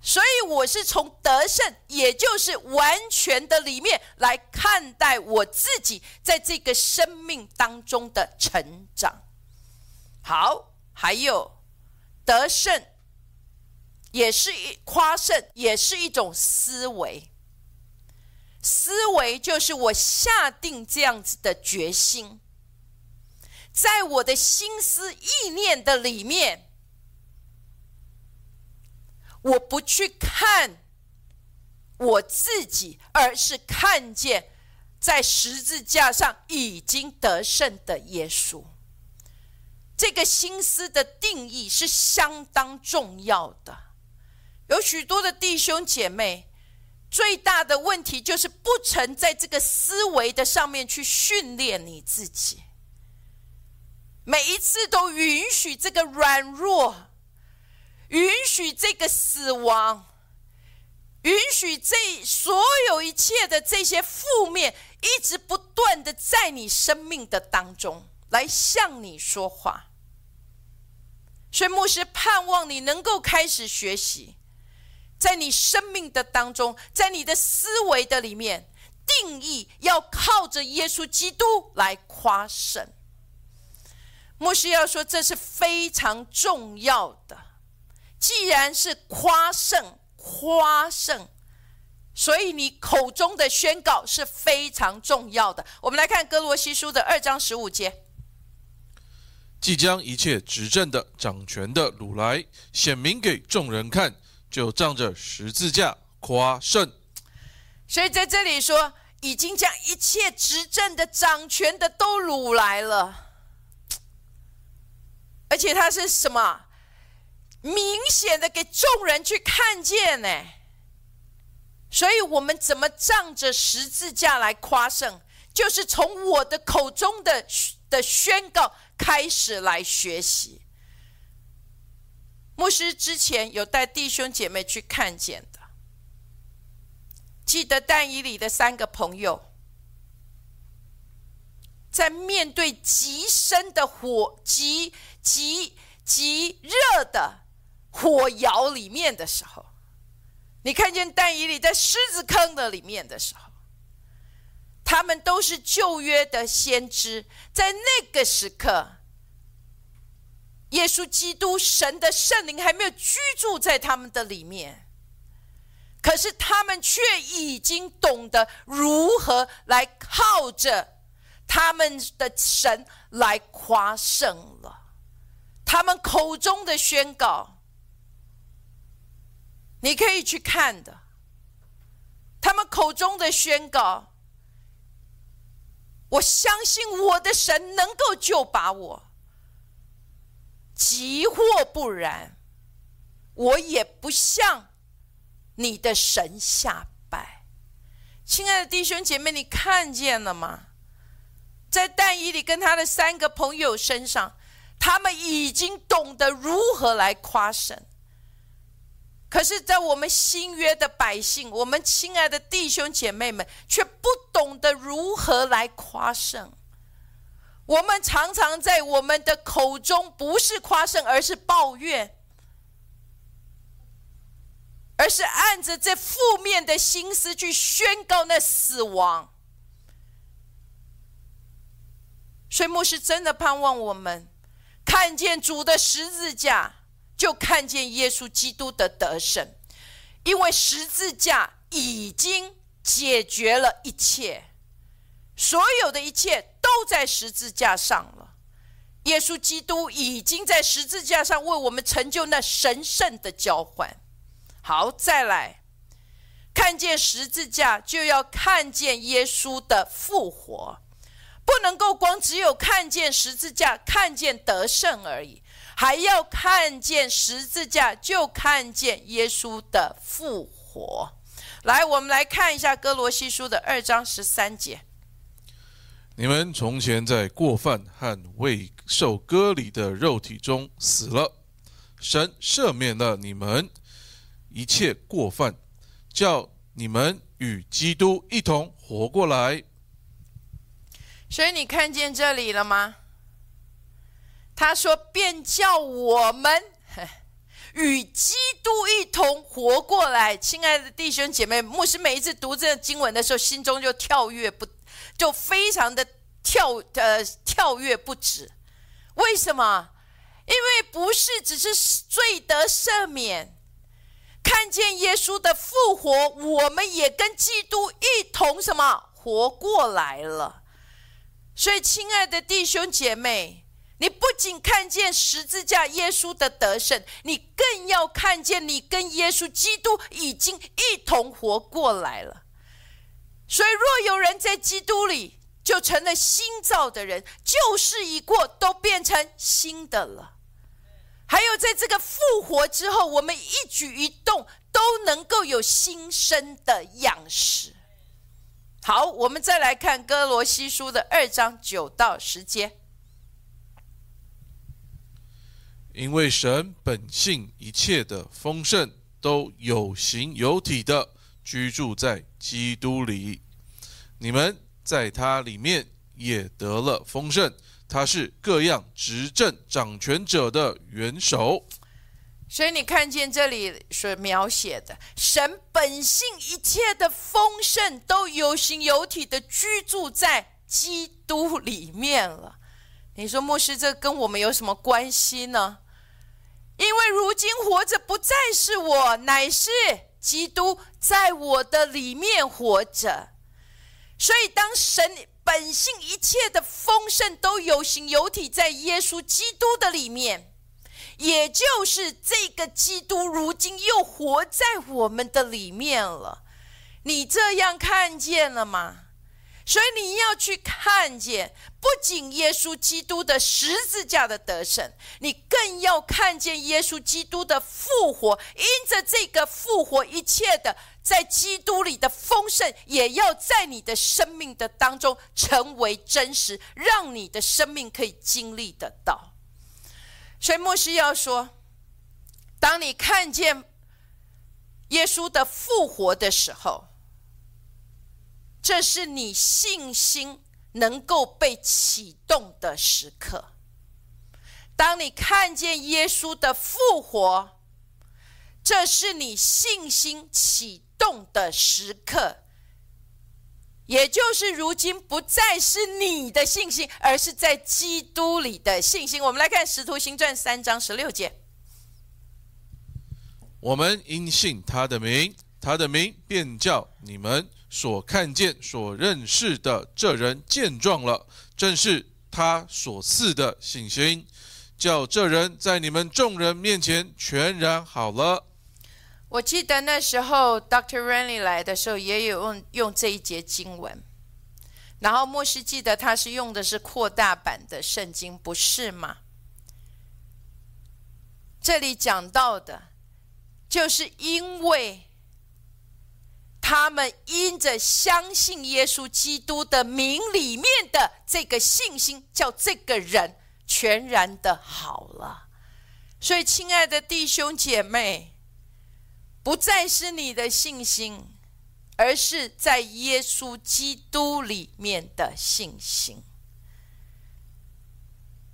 所以我是从得胜，也就是完全的里面来看待我自己在这个生命当中的成长。好，还有得胜，也是一夸胜，也是一种思维。思维就是我下定这样子的决心，在我的心思意念的里面。我不去看我自己，而是看见在十字架上已经得胜的耶稣。这个心思的定义是相当重要的。有许多的弟兄姐妹，最大的问题就是不曾在这个思维的上面去训练你自己，每一次都允许这个软弱。允许这个死亡，允许这所有一切的这些负面，一直不断的在你生命的当中来向你说话。所以牧师盼望你能够开始学习，在你生命的当中，在你的思维的里面定义，要靠着耶稣基督来夸胜。牧师要说，这是非常重要的。既然是夸胜，夸胜，所以你口中的宣告是非常重要的。我们来看哥罗西书的二章十五节：即将一切执政的、掌权的掳来，显明给众人看，就仗着十字架夸胜。所以在这里说，已经将一切执政的、掌权的都掳来了，而且他是什么？明显的给众人去看见呢，所以我们怎么仗着十字架来夸胜？就是从我的口中的的宣告开始来学习。牧师之前有带弟兄姐妹去看见的，记得但以里的三个朋友，在面对极深的火、极极极热的。火窑里面的时候，你看见但以里在狮子坑的里面的时候，他们都是旧约的先知，在那个时刻，耶稣基督神的圣灵还没有居住在他们的里面，可是他们却已经懂得如何来靠着他们的神来夸胜了，他们口中的宣告。你可以去看的，他们口中的宣告，我相信我的神能够救把我，即或不然，我也不向你的神下拜。亲爱的弟兄姐妹，你看见了吗？在但以里跟他的三个朋友身上，他们已经懂得如何来夸神。可是，在我们新约的百姓，我们亲爱的弟兄姐妹们，却不懂得如何来夸胜。我们常常在我们的口中，不是夸胜，而是抱怨，而是按着这负面的心思去宣告那死亡。所以，牧师真的盼望我们看见主的十字架。就看见耶稣基督的得胜，因为十字架已经解决了一切，所有的一切都在十字架上了。耶稣基督已经在十字架上为我们成就那神圣的交换。好，再来看见十字架，就要看见耶稣的复活，不能够光只有看见十字架，看见得胜而已。还要看见十字架，就看见耶稣的复活。来，我们来看一下哥罗西书的二章十三节：你们从前在过犯和未受割礼的肉体中死了，神赦免了你们一切过犯，叫你们与基督一同活过来。所以你看见这里了吗？他说：“便叫我们 与基督一同活过来。亲爱的弟兄姐妹，牧师每一次读这个经文的时候，心中就跳跃不，就非常的跳呃跳跃不止。为什么？因为不是只是罪得赦免，看见耶稣的复活，我们也跟基督一同什么活过来了。所以，亲爱的弟兄姐妹，你不仅看见十字架耶稣的得胜，你更要看见你跟耶稣基督已经一同活过来了。所以，若有人在基督里，就成了新造的人，旧事已过，都变成新的了。还有，在这个复活之后，我们一举一动都能够有新生的样式。好，我们再来看哥罗西书的二章九到十节。因为神本性一切的丰盛都有形有体的居住在基督里，你们在他里面也得了丰盛。他是各样执政掌权者的元首。所以你看见这里所描写的神本性一切的丰盛，都有形有体的居住在基督里面了。你说牧师，这跟我们有什么关系呢？因为如今活着不再是我，乃是基督在我的里面活着。所以当神本性一切的丰盛都有形有体在耶稣基督的里面。也就是这个基督，如今又活在我们的里面了。你这样看见了吗？所以你要去看见，不仅耶稣基督的十字架的得胜，你更要看见耶稣基督的复活。因着这个复活，一切的在基督里的丰盛，也要在你的生命的当中成为真实，让你的生命可以经历得到。所以，牧师要说：当你看见耶稣的复活的时候，这是你信心能够被启动的时刻。当你看见耶稣的复活，这是你信心启动的时刻。也就是如今不再是你的信心，而是在基督里的信心。我们来看《使徒行传》三章十六节：我们因信他的名，他的名便叫你们所看见、所认识的这人见状了，正是他所赐的信心，叫这人在你们众人面前全然好了。我记得那时候，Dr. Renly 来的时候，也有用用这一节经文。然后牧师记得他是用的是扩大版的圣经，不是吗？这里讲到的，就是因为他们因着相信耶稣基督的名里面的这个信心，叫这个人全然的好了。所以，亲爱的弟兄姐妹。不再是你的信心，而是在耶稣基督里面的信心。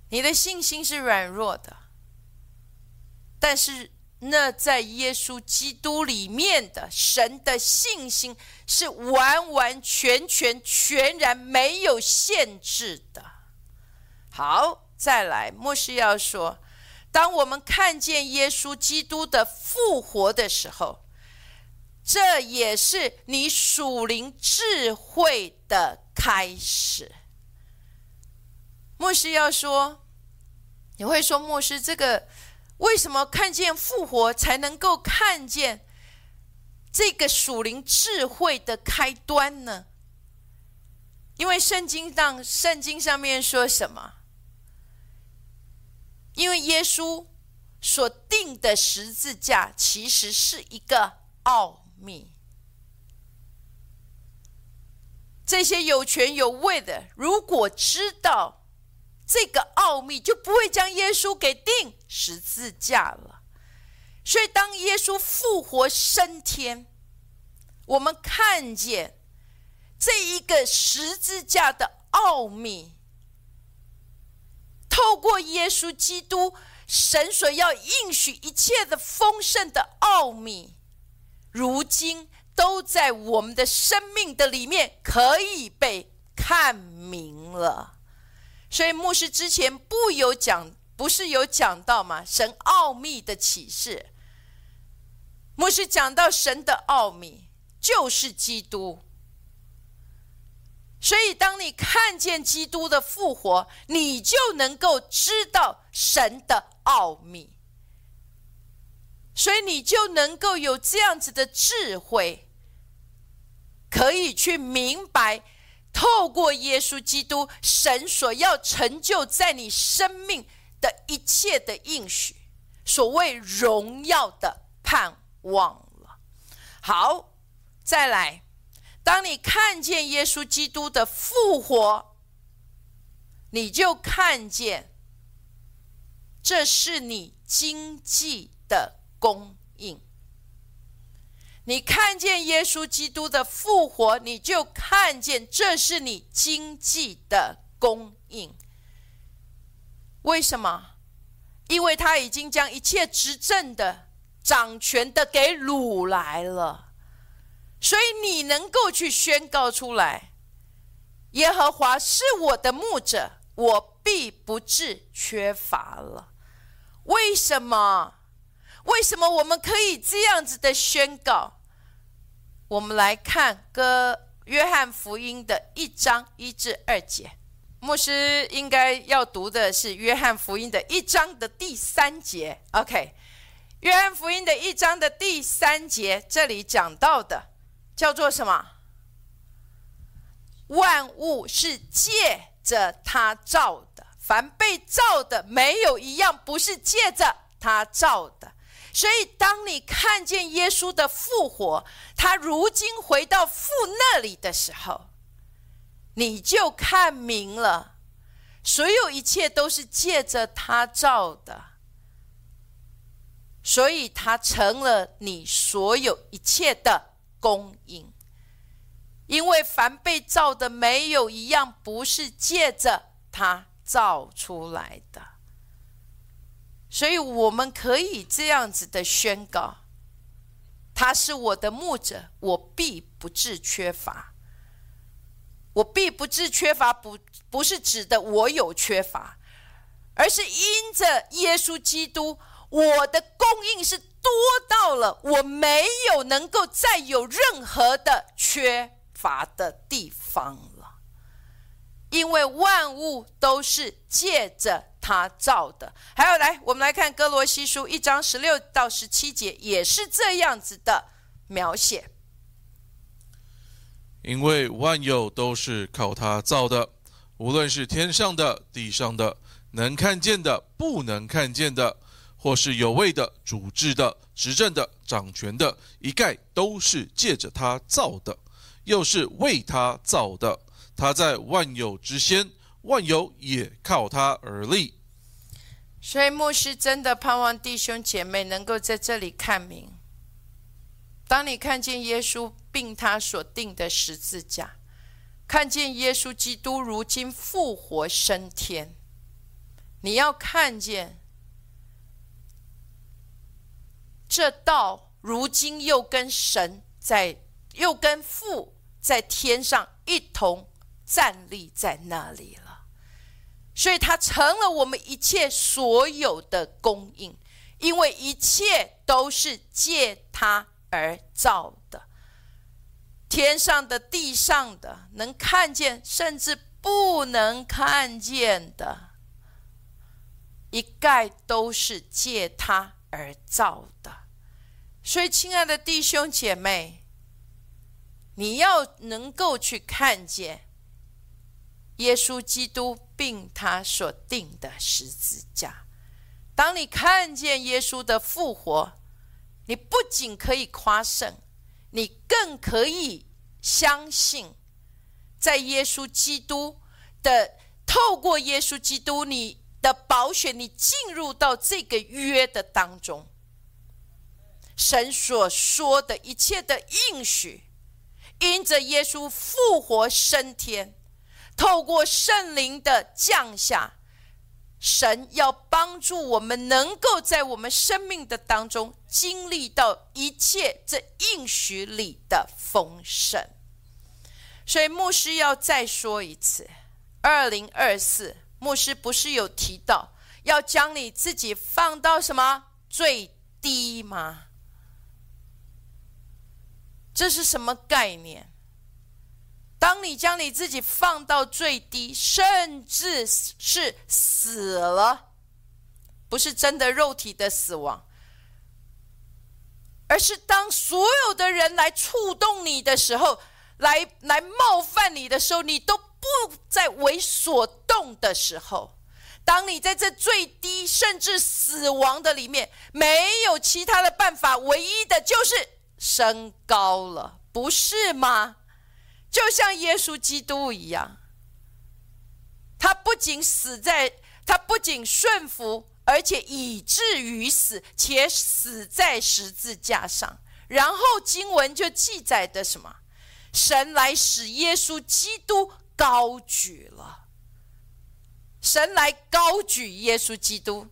你的信心是软弱的，但是那在耶稣基督里面的神的信心是完完全全、全然没有限制的。好，再来，牧师要说。当我们看见耶稣基督的复活的时候，这也是你属灵智慧的开始。牧师要说，你会说，牧师，这个为什么看见复活才能够看见这个属灵智慧的开端呢？因为圣经上，圣经上面说什么？因为耶稣所定的十字架其实是一个奥秘，这些有权有位的如果知道这个奥秘，就不会将耶稣给定十字架了。所以，当耶稣复活升天，我们看见这一个十字架的奥秘。透过耶稣基督神所要应许一切的丰盛的奥秘，如今都在我们的生命的里面可以被看明了。所以牧师之前不有讲，不是有讲到吗？神奥秘的启示，牧师讲到神的奥秘就是基督。所以，当你看见基督的复活，你就能够知道神的奥秘。所以，你就能够有这样子的智慧，可以去明白，透过耶稣基督，神所要成就在你生命的一切的应许，所谓荣耀的盼望了。好，再来。当你看见耶稣基督的复活，你就看见这是你经济的供应。你看见耶稣基督的复活，你就看见这是你经济的供应。为什么？因为他已经将一切执政的、掌权的给掳来了。所以你能够去宣告出来，耶和华是我的牧者，我必不致缺乏了。为什么？为什么我们可以这样子的宣告？我们来看哥约翰福音的一章一至二节。牧师应该要读的是约翰福音的一章的第三节。OK，约翰福音的一章的第三节，这里讲到的。叫做什么？万物是借着他造的，凡被造的，没有一样不是借着他造的。所以，当你看见耶稣的复活，他如今回到父那里的时候，你就看明了，所有一切都是借着他造的，所以他成了你所有一切的。供应，因为凡被造的，没有一样不是借着他造出来的，所以我们可以这样子的宣告：他是我的牧者，我必不致缺乏。我必不致缺乏，不不是指的我有缺乏，而是因着耶稣基督，我的供应是。多到了，我没有能够再有任何的缺乏的地方了，因为万物都是借着他造的。还有，来，我们来看哥罗西书一章十六到十七节，也是这样子的描写。因为万有都是靠他造的，无论是天上的、地上的，能看见的、不能看见的。或是有位的、主治的、执政的、掌权的，一概都是借着他造的，又是为他造的。他在万有之先，万有也靠他而立。所以牧师真的盼望弟兄姐妹能够在这里看明：当你看见耶稣并他所定的十字架，看见耶稣基督如今复活升天，你要看见。这道如今又跟神在，又跟父在天上一同站立在那里了，所以他成了我们一切所有的供应，因为一切都是借他而造的，天上的、地上的，能看见甚至不能看见的，一概都是借他而造的。所以，亲爱的弟兄姐妹，你要能够去看见耶稣基督并他所定的十字架。当你看见耶稣的复活，你不仅可以夸胜，你更可以相信，在耶稣基督的透过耶稣基督你的宝血，你进入到这个约的当中。神所说的一切的应许，因着耶稣复活升天，透过圣灵的降下，神要帮助我们，能够在我们生命的当中经历到一切这应许里的丰盛。所以牧师要再说一次：二零二四，牧师不是有提到要将你自己放到什么最低吗？这是什么概念？当你将你自己放到最低，甚至是死了，不是真的肉体的死亡，而是当所有的人来触动你的时候，来来冒犯你的时候，你都不再为所动的时候，当你在这最低甚至死亡的里面，没有其他的办法，唯一的就是升高了，不是吗？就像耶稣基督一样，他不仅死在，他不仅顺服，而且以至于死，且死在十字架上。然后经文就记载的什么？神来使耶稣基督高举了，神来高举耶稣基督，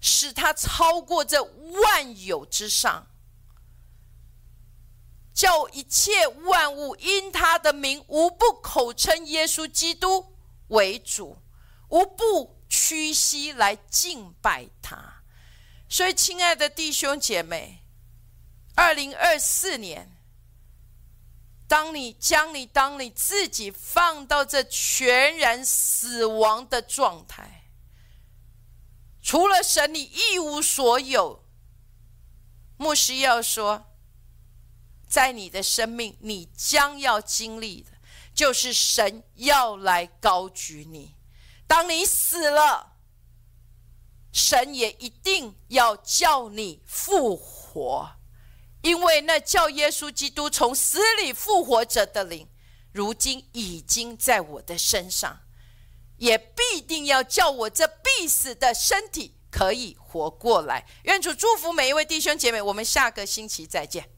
使他超过这万有之上。叫一切万物因他的名无不口称耶稣基督为主，无不屈膝来敬拜他。所以，亲爱的弟兄姐妹，二零二四年，当你将你当你自己放到这全然死亡的状态，除了神，你一无所有。牧师要说。在你的生命，你将要经历的，就是神要来高举你。当你死了，神也一定要叫你复活，因为那叫耶稣基督从死里复活者的灵，如今已经在我的身上，也必定要叫我这必死的身体可以活过来。愿主祝福每一位弟兄姐妹我们下个星期再见。